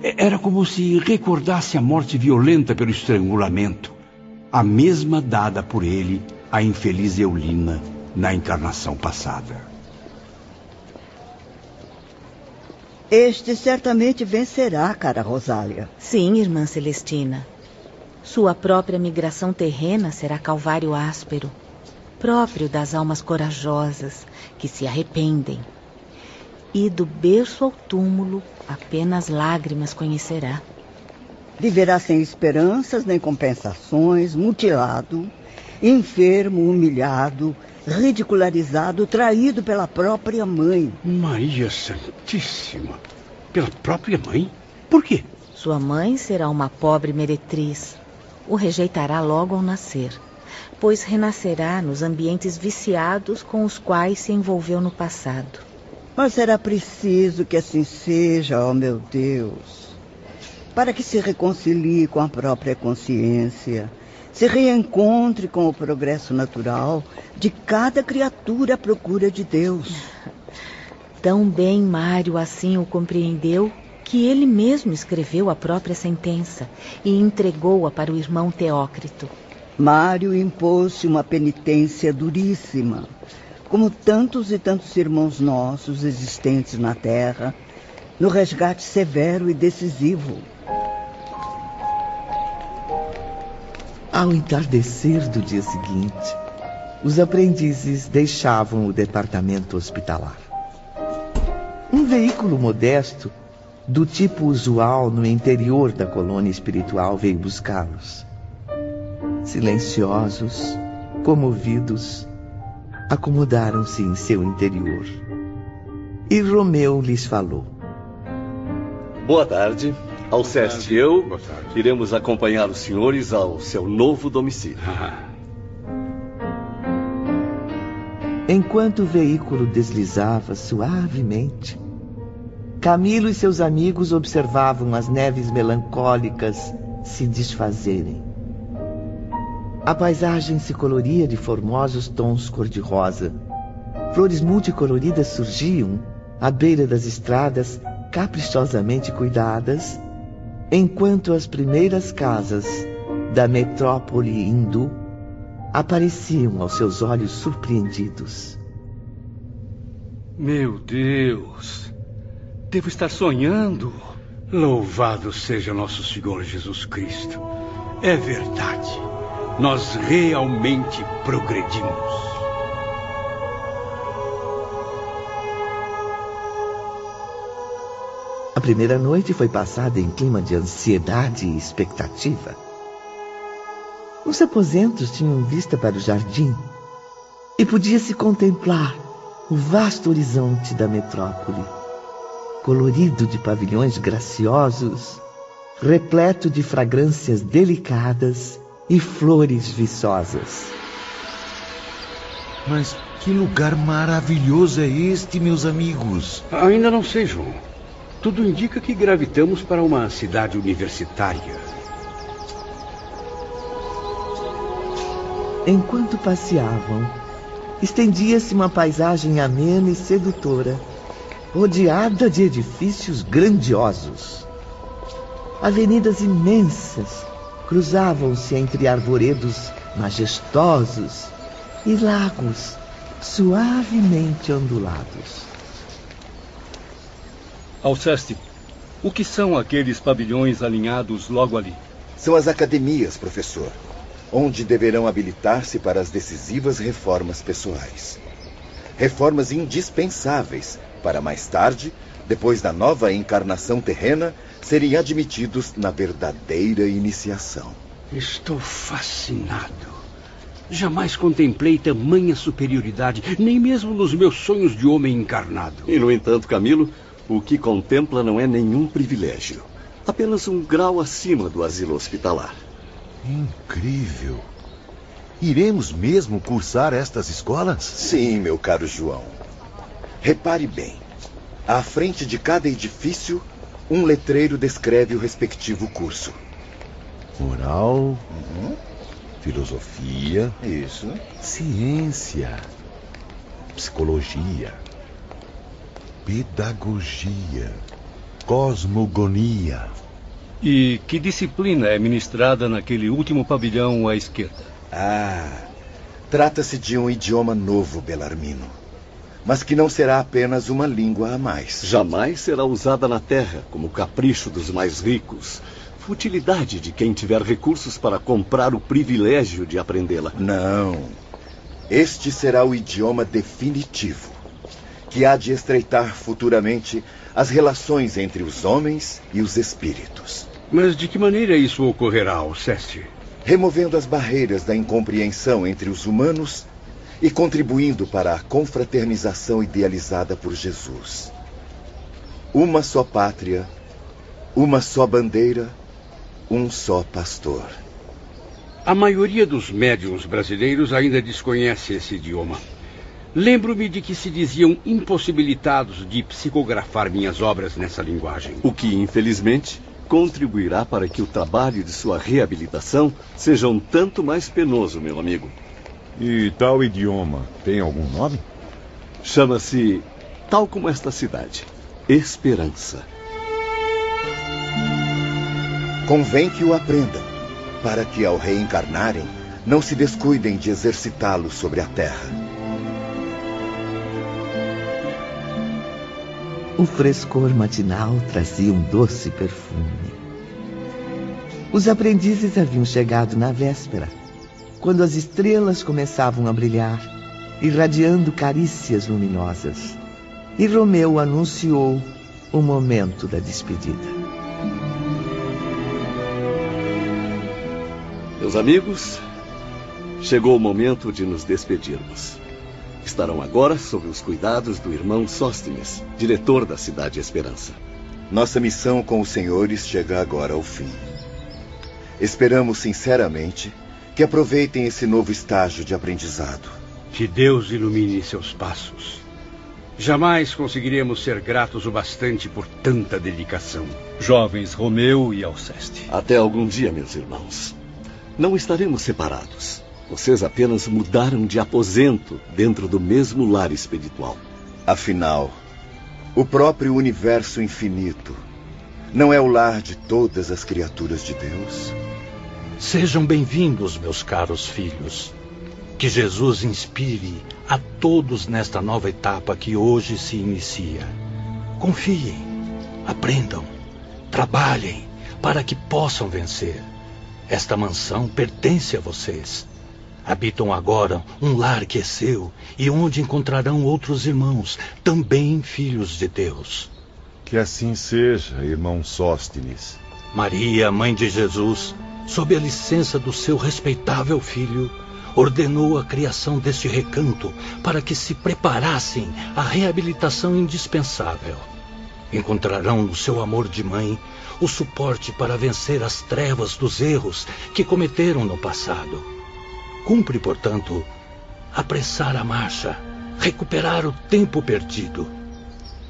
Era como se recordasse a morte violenta pelo estrangulamento, a mesma dada por ele à infeliz Eulina na encarnação passada. Este certamente vencerá, cara Rosália. Sim, irmã Celestina. Sua própria migração terrena será calvário áspero, próprio das almas corajosas que se arrependem. E do berço ao túmulo apenas lágrimas conhecerá. Viverá sem esperanças nem compensações, mutilado, enfermo, humilhado, ridicularizado, traído pela própria mãe. Maria Santíssima! Pela própria mãe? Por quê? Sua mãe será uma pobre meretriz. O rejeitará logo ao nascer, pois renascerá nos ambientes viciados com os quais se envolveu no passado. Mas será preciso que assim seja, ó oh meu Deus, para que se reconcilie com a própria consciência se reencontre com o progresso natural de cada criatura à procura de Deus. Tão bem Mário assim o compreendeu que ele mesmo escreveu a própria sentença e entregou-a para o irmão Teócrito. Mário impôs-se uma penitência duríssima, como tantos e tantos irmãos nossos existentes na terra, no resgate severo e decisivo Ao entardecer do dia seguinte, os aprendizes deixavam o departamento hospitalar. Um veículo modesto, do tipo usual no interior da colônia espiritual, veio buscá-los. Silenciosos, comovidos, acomodaram-se em seu interior. E Romeu lhes falou. Boa tarde. Alceste e eu iremos acompanhar os senhores ao seu novo domicílio. Enquanto o veículo deslizava suavemente, Camilo e seus amigos observavam as neves melancólicas se desfazerem. A paisagem se coloria de formosos tons cor-de-rosa. Flores multicoloridas surgiam à beira das estradas caprichosamente cuidadas enquanto as primeiras casas da metrópole hindu apareciam aos seus olhos surpreendidos. Meu Deus! Devo estar sonhando. Louvado seja nosso Senhor Jesus Cristo. É verdade. Nós realmente progredimos. A primeira noite foi passada em clima de ansiedade e expectativa. Os aposentos tinham vista para o jardim e podia-se contemplar o vasto horizonte da metrópole, colorido de pavilhões graciosos, repleto de fragrâncias delicadas e flores viçosas. Mas que lugar maravilhoso é este, meus amigos? Ainda não sei, João. Tudo indica que gravitamos para uma cidade universitária. Enquanto passeavam, estendia-se uma paisagem amena e sedutora, rodeada de edifícios grandiosos. Avenidas imensas cruzavam-se entre arvoredos majestosos e lagos suavemente ondulados. Alceste, o que são aqueles pavilhões alinhados logo ali? São as academias, professor, onde deverão habilitar-se para as decisivas reformas pessoais. Reformas indispensáveis para mais tarde, depois da nova encarnação terrena, serem admitidos na verdadeira iniciação. Estou fascinado. Jamais contemplei tamanha superioridade, nem mesmo nos meus sonhos de homem encarnado. E, no entanto, Camilo, o que contempla não é nenhum privilégio. Apenas um grau acima do asilo hospitalar. Incrível. Iremos mesmo cursar estas escolas? Sim, meu caro João. Repare bem. À frente de cada edifício, um letreiro descreve o respectivo curso. Moral, uhum. filosofia, isso, ciência, psicologia, pedagogia, cosmogonia. E que disciplina é ministrada naquele último pavilhão à esquerda? Ah, trata-se de um idioma novo, Belarmino. Mas que não será apenas uma língua a mais. Jamais será usada na Terra como capricho dos mais ricos. Futilidade de quem tiver recursos para comprar o privilégio de aprendê-la. Não. Este será o idioma definitivo, que há de estreitar futuramente as relações entre os homens e os espíritos. Mas de que maneira isso ocorrerá, Alceste? Removendo as barreiras da incompreensão entre os humanos e contribuindo para a confraternização idealizada por Jesus. Uma só pátria, uma só bandeira, um só pastor. A maioria dos médiums brasileiros ainda desconhece esse idioma. Lembro-me de que se diziam impossibilitados de psicografar minhas obras nessa linguagem. O que, infelizmente, contribuirá para que o trabalho de sua reabilitação seja um tanto mais penoso, meu amigo. E tal idioma tem algum nome? Chama-se, tal como esta cidade, Esperança. Convém que o aprendam, para que ao reencarnarem não se descuidem de exercitá-lo sobre a terra. O frescor matinal trazia um doce perfume. Os aprendizes haviam chegado na véspera, quando as estrelas começavam a brilhar, irradiando carícias luminosas. E Romeu anunciou o momento da despedida. Meus amigos, chegou o momento de nos despedirmos. Estarão agora sob os cuidados do irmão Sóstenes, diretor da Cidade Esperança. Nossa missão com os senhores chega agora ao fim. Esperamos sinceramente que aproveitem esse novo estágio de aprendizado. Que Deus ilumine seus passos. Jamais conseguiremos ser gratos o bastante por tanta dedicação. Jovens Romeu e Alceste. Até algum dia, meus irmãos. Não estaremos separados. Vocês apenas mudaram de aposento dentro do mesmo lar espiritual. Afinal, o próprio universo infinito não é o lar de todas as criaturas de Deus? Sejam bem-vindos, meus caros filhos. Que Jesus inspire a todos nesta nova etapa que hoje se inicia. Confiem, aprendam, trabalhem para que possam vencer. Esta mansão pertence a vocês. Habitam agora um lar que é seu e onde encontrarão outros irmãos, também filhos de Deus. Que assim seja, irmão Sóstenes. Maria, mãe de Jesus, sob a licença do seu respeitável filho, ordenou a criação deste recanto para que se preparassem à reabilitação indispensável. Encontrarão no seu amor de mãe o suporte para vencer as trevas dos erros que cometeram no passado. Cumpre, portanto, apressar a marcha, recuperar o tempo perdido.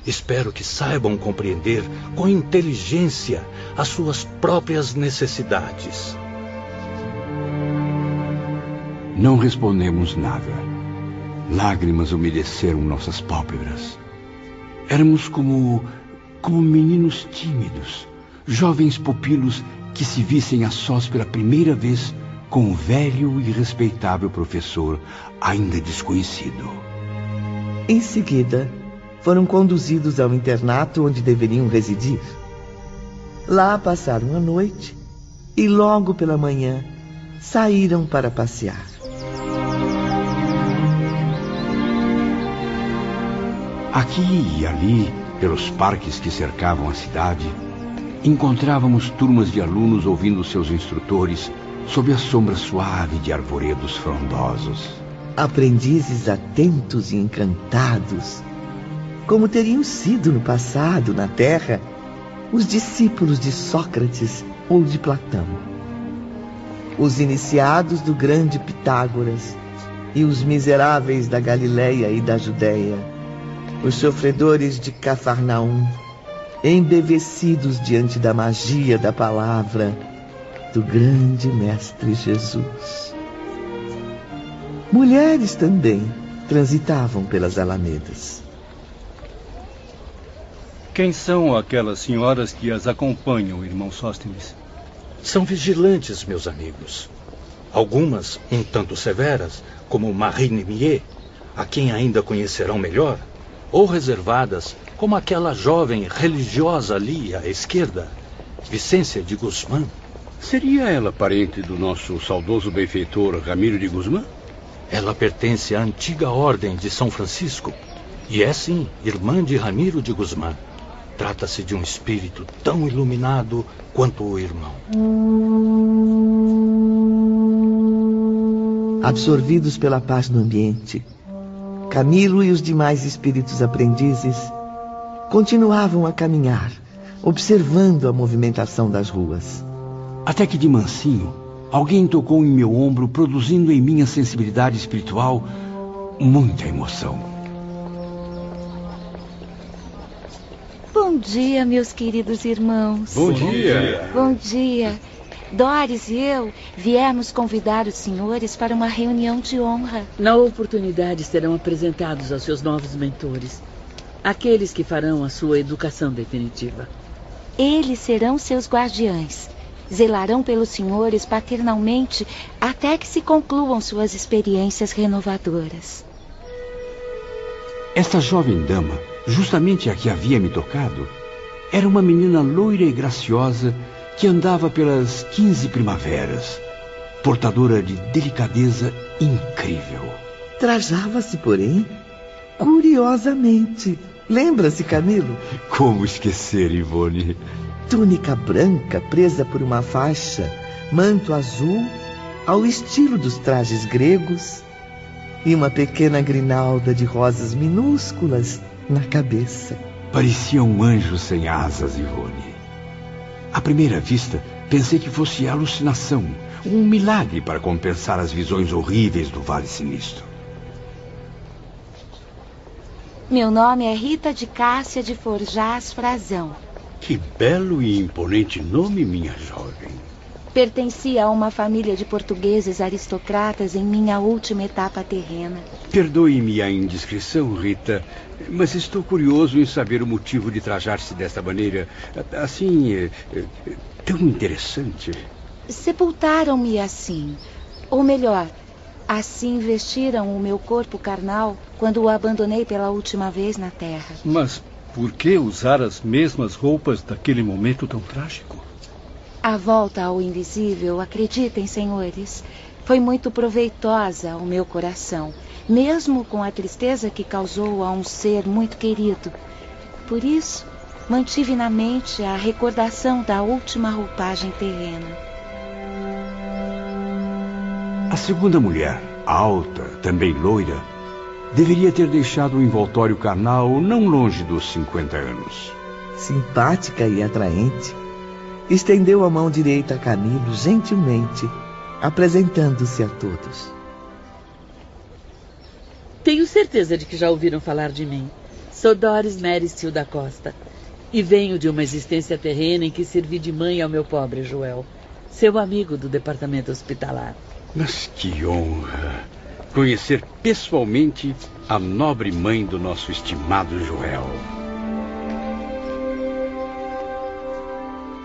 Espero que saibam compreender com inteligência as suas próprias necessidades. Não respondemos nada. Lágrimas umedeceram nossas pálpebras. Éramos como. como meninos tímidos, jovens pupilos que se vissem a sós pela primeira vez com o velho e respeitável professor ainda desconhecido. Em seguida, foram conduzidos ao internato onde deveriam residir. Lá passaram a noite e logo pela manhã saíram para passear. Aqui e ali, pelos parques que cercavam a cidade, encontrávamos turmas de alunos ouvindo seus instrutores sob a sombra suave de arvoredos frondosos. Aprendizes atentos e encantados, como teriam sido no passado, na Terra, os discípulos de Sócrates ou de Platão. Os iniciados do grande Pitágoras e os miseráveis da Galileia e da Judéia, os sofredores de Cafarnaum, embevecidos diante da magia da palavra do grande Mestre Jesus. Mulheres também transitavam pelas alamedas. Quem são aquelas senhoras que as acompanham, irmão Sóstenes? São vigilantes, meus amigos. Algumas um tanto severas, como Marie Nemier, a quem ainda conhecerão melhor, ou reservadas, como aquela jovem religiosa ali à esquerda, Vicência de Guzmán. Seria ela parente do nosso saudoso benfeitor Ramiro de Guzmán? Ela pertence à antiga ordem de São Francisco e é sim irmã de Ramiro de Guzmán. Trata-se de um espírito tão iluminado quanto o irmão. Absorvidos pela paz no ambiente, Camilo e os demais espíritos aprendizes continuavam a caminhar, observando a movimentação das ruas. Até que de mansinho, alguém tocou em meu ombro, produzindo em minha sensibilidade espiritual muita emoção. Bom dia, meus queridos irmãos. Bom dia. Bom dia. Doris e eu viemos convidar os senhores para uma reunião de honra. Na oportunidade serão apresentados aos seus novos mentores, aqueles que farão a sua educação definitiva. Eles serão seus guardiães. Zelarão pelos senhores paternalmente até que se concluam suas experiências renovadoras. Esta jovem dama, justamente a que havia me tocado, era uma menina loira e graciosa que andava pelas quinze primaveras, portadora de delicadeza incrível. Trajava-se, porém, curiosamente. Lembra-se, Camilo? Como esquecer, Ivone? Túnica branca presa por uma faixa, manto azul, ao estilo dos trajes gregos, e uma pequena grinalda de rosas minúsculas na cabeça. Parecia um anjo sem asas, Ivone. À primeira vista, pensei que fosse alucinação, um milagre para compensar as visões horríveis do Vale Sinistro. Meu nome é Rita de Cássia de Forjás Frazão. Que belo e imponente nome, minha jovem. Pertencia a uma família de portugueses aristocratas em minha última etapa terrena. Perdoe-me a indiscrição, Rita, mas estou curioso em saber o motivo de trajar-se desta maneira, assim, eh, eh, tão interessante. Sepultaram-me assim. Ou melhor, assim vestiram o meu corpo carnal quando o abandonei pela última vez na terra. Mas por que usar as mesmas roupas daquele momento tão trágico? A volta ao invisível, acreditem, senhores, foi muito proveitosa ao meu coração, mesmo com a tristeza que causou a um ser muito querido. Por isso, mantive na mente a recordação da última roupagem terrena. A segunda mulher, alta, também loira, deveria ter deixado o envoltório carnal não longe dos 50 anos. Simpática e atraente, estendeu a mão direita a Camilo gentilmente, apresentando-se a todos. Tenho certeza de que já ouviram falar de mim. Sou Doris Meristil da Costa e venho de uma existência terrena em que servi de mãe ao meu pobre Joel, seu amigo do departamento hospitalar. Mas que honra conhecer pessoalmente a nobre mãe do nosso estimado Joel.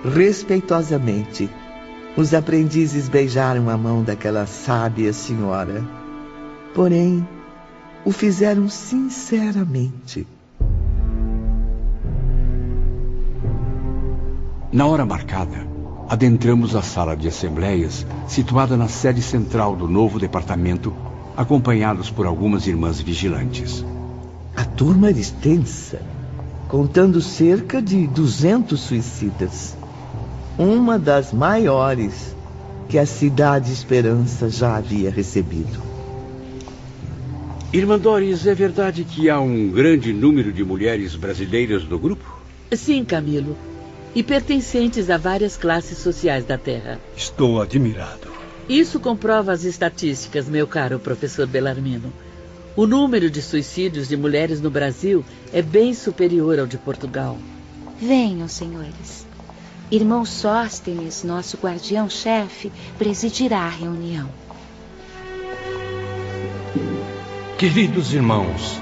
Respeitosamente, os aprendizes beijaram a mão daquela sábia senhora. Porém, o fizeram sinceramente. Na hora marcada, adentramos a sala de assembleias, situada na sede central do novo departamento, acompanhados por algumas irmãs vigilantes. A turma era extensa, contando cerca de 200 suicidas uma das maiores, que a Cidade Esperança já havia recebido. Irmã Doris, é verdade que há um grande número de mulheres brasileiras no grupo? Sim, Camilo. E pertencentes a várias classes sociais da Terra. Estou admirado. Isso comprova as estatísticas, meu caro professor Belarmino. O número de suicídios de mulheres no Brasil é bem superior ao de Portugal. Venham, senhores. Irmão Sóstenes, nosso guardião-chefe, presidirá a reunião. Queridos irmãos,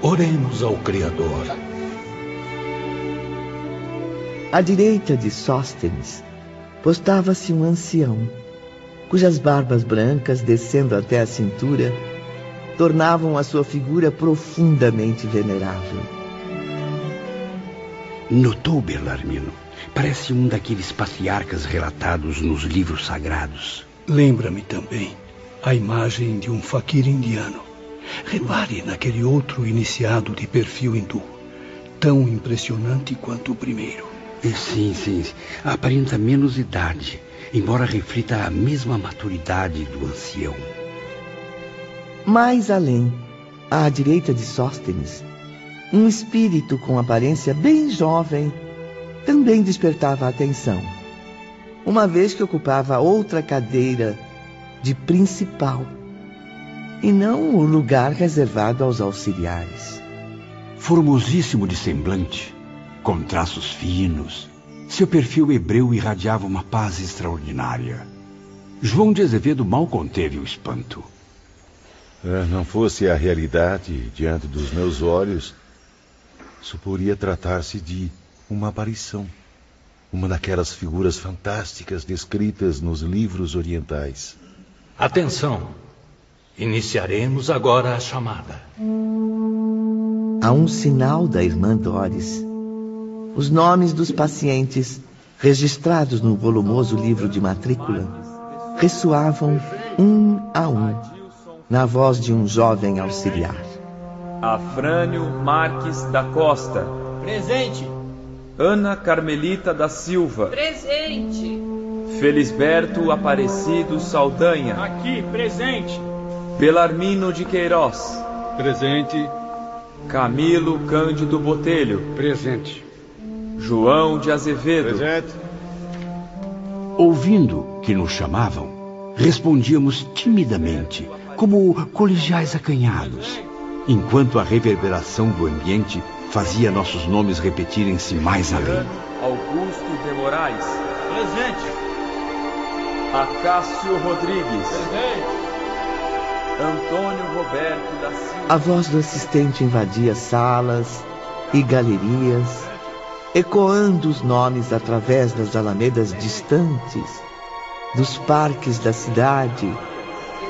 oremos ao Criador. À direita de Sóstenes postava-se um ancião, cujas barbas brancas, descendo até a cintura, tornavam a sua figura profundamente venerável. Notou, Belarmino? Parece um daqueles patriarcas relatados nos livros sagrados. Lembra-me também a imagem de um faquir indiano. Repare naquele outro iniciado de perfil hindu, tão impressionante quanto o primeiro. Sim, sim. Aparenta menos idade, embora reflita a mesma maturidade do ancião. Mais além, à direita de Sóstenes, um espírito com aparência bem jovem também despertava a atenção, uma vez que ocupava outra cadeira de principal e não o lugar reservado aos auxiliares. Formosíssimo de semblante, com traços finos, seu perfil hebreu irradiava uma paz extraordinária. João de Azevedo mal conteve o espanto. É, não fosse a realidade diante dos meus olhos, suporia tratar-se de uma aparição. Uma daquelas figuras fantásticas descritas nos livros orientais. Atenção! Iniciaremos agora a chamada. A um sinal da irmã Doris, os nomes dos pacientes registrados no volumoso livro de matrícula ressoavam um a um na voz de um jovem auxiliar. Afrânio Marques da Costa. Presente. Ana Carmelita da Silva. Presente. Felisberto Aparecido Saldanha. Aqui, presente. Belarmino de Queiroz. Presente. Camilo Cândido Botelho. Presente. João de Azevedo. Presente. Ouvindo que nos chamavam, respondíamos timidamente, como colegiais acanhados, enquanto a reverberação do ambiente fazia nossos nomes repetirem-se mais além. Augusto de Moraes. Presente. Acácio Rodrigues. Presente. Antônio Roberto da Silva. A voz do assistente invadia salas e galerias, ecoando os nomes através das alamedas distantes, dos parques da cidade,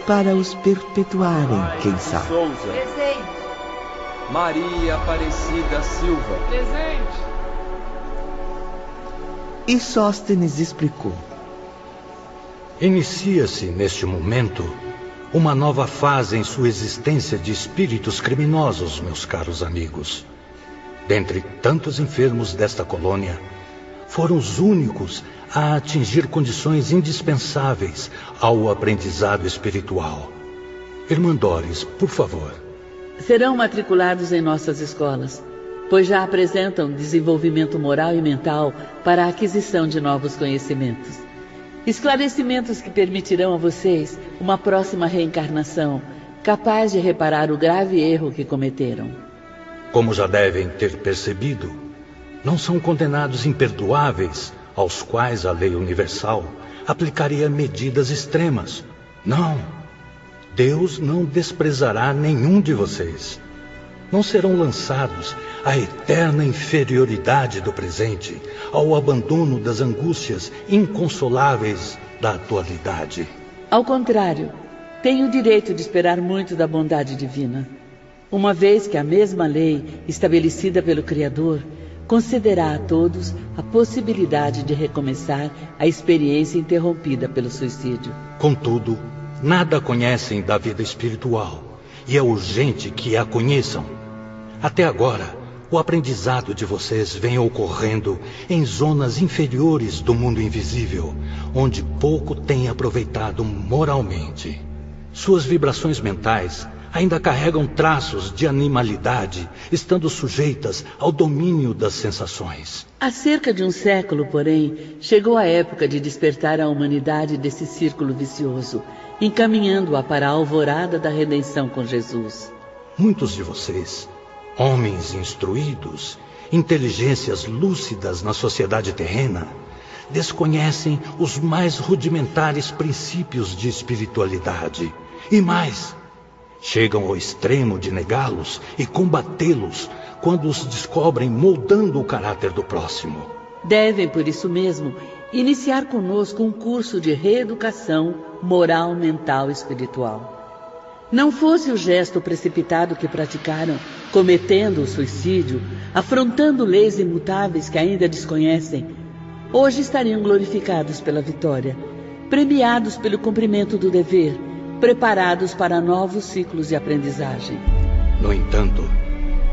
para os perpetuarem, quem sabe. Souza. Presente. Maria Aparecida Silva. Presente. E Sóstenes explicou. Inicia-se, neste momento, uma nova fase em sua existência de espíritos criminosos, meus caros amigos. Dentre tantos enfermos desta colônia, foram os únicos a atingir condições indispensáveis ao aprendizado espiritual. Irmã Doris, por favor. Serão matriculados em nossas escolas, pois já apresentam desenvolvimento moral e mental para a aquisição de novos conhecimentos. Esclarecimentos que permitirão a vocês uma próxima reencarnação capaz de reparar o grave erro que cometeram. Como já devem ter percebido, não são condenados imperdoáveis aos quais a lei universal aplicaria medidas extremas. Não. Deus não desprezará nenhum de vocês. Não serão lançados à eterna inferioridade do presente, ao abandono das angústias inconsoláveis da atualidade. Ao contrário, têm o direito de esperar muito da bondade divina, uma vez que a mesma lei estabelecida pelo Criador concederá a todos a possibilidade de recomeçar a experiência interrompida pelo suicídio. Contudo, nada conhecem da vida espiritual e é urgente que a conheçam. Até agora, o aprendizado de vocês vem ocorrendo em zonas inferiores do mundo invisível, onde pouco têm aproveitado moralmente. Suas vibrações mentais ainda carregam traços de animalidade, estando sujeitas ao domínio das sensações. Há cerca de um século, porém, chegou a época de despertar a humanidade desse círculo vicioso, encaminhando-a para a alvorada da redenção com Jesus. Muitos de vocês, homens instruídos, inteligências lúcidas na sociedade terrena, desconhecem os mais rudimentares princípios de espiritualidade. E mais, Chegam ao extremo de negá-los e combatê-los quando os descobrem moldando o caráter do próximo. Devem, por isso mesmo, iniciar conosco um curso de reeducação moral, mental e espiritual. Não fosse o gesto precipitado que praticaram, cometendo o suicídio, afrontando leis imutáveis que ainda desconhecem, hoje estariam glorificados pela vitória, premiados pelo cumprimento do dever preparados para novos ciclos de aprendizagem. No entanto,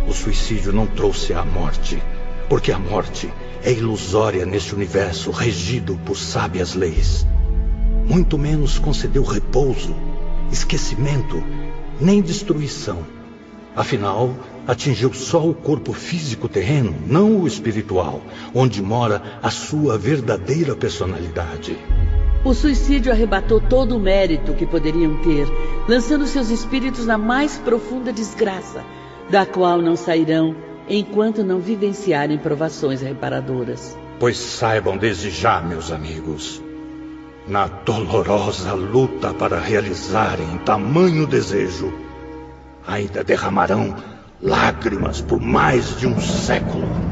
o suicídio não trouxe a morte, porque a morte é ilusória neste universo regido por sábias leis. Muito menos concedeu repouso, esquecimento, nem destruição. Afinal, atingiu só o corpo físico terreno, não o espiritual, onde mora a sua verdadeira personalidade. O suicídio arrebatou todo o mérito que poderiam ter, lançando seus espíritos na mais profunda desgraça, da qual não sairão enquanto não vivenciarem provações reparadoras. Pois saibam desde já, meus amigos, na dolorosa luta para realizarem tamanho desejo, ainda derramarão lágrimas por mais de um século.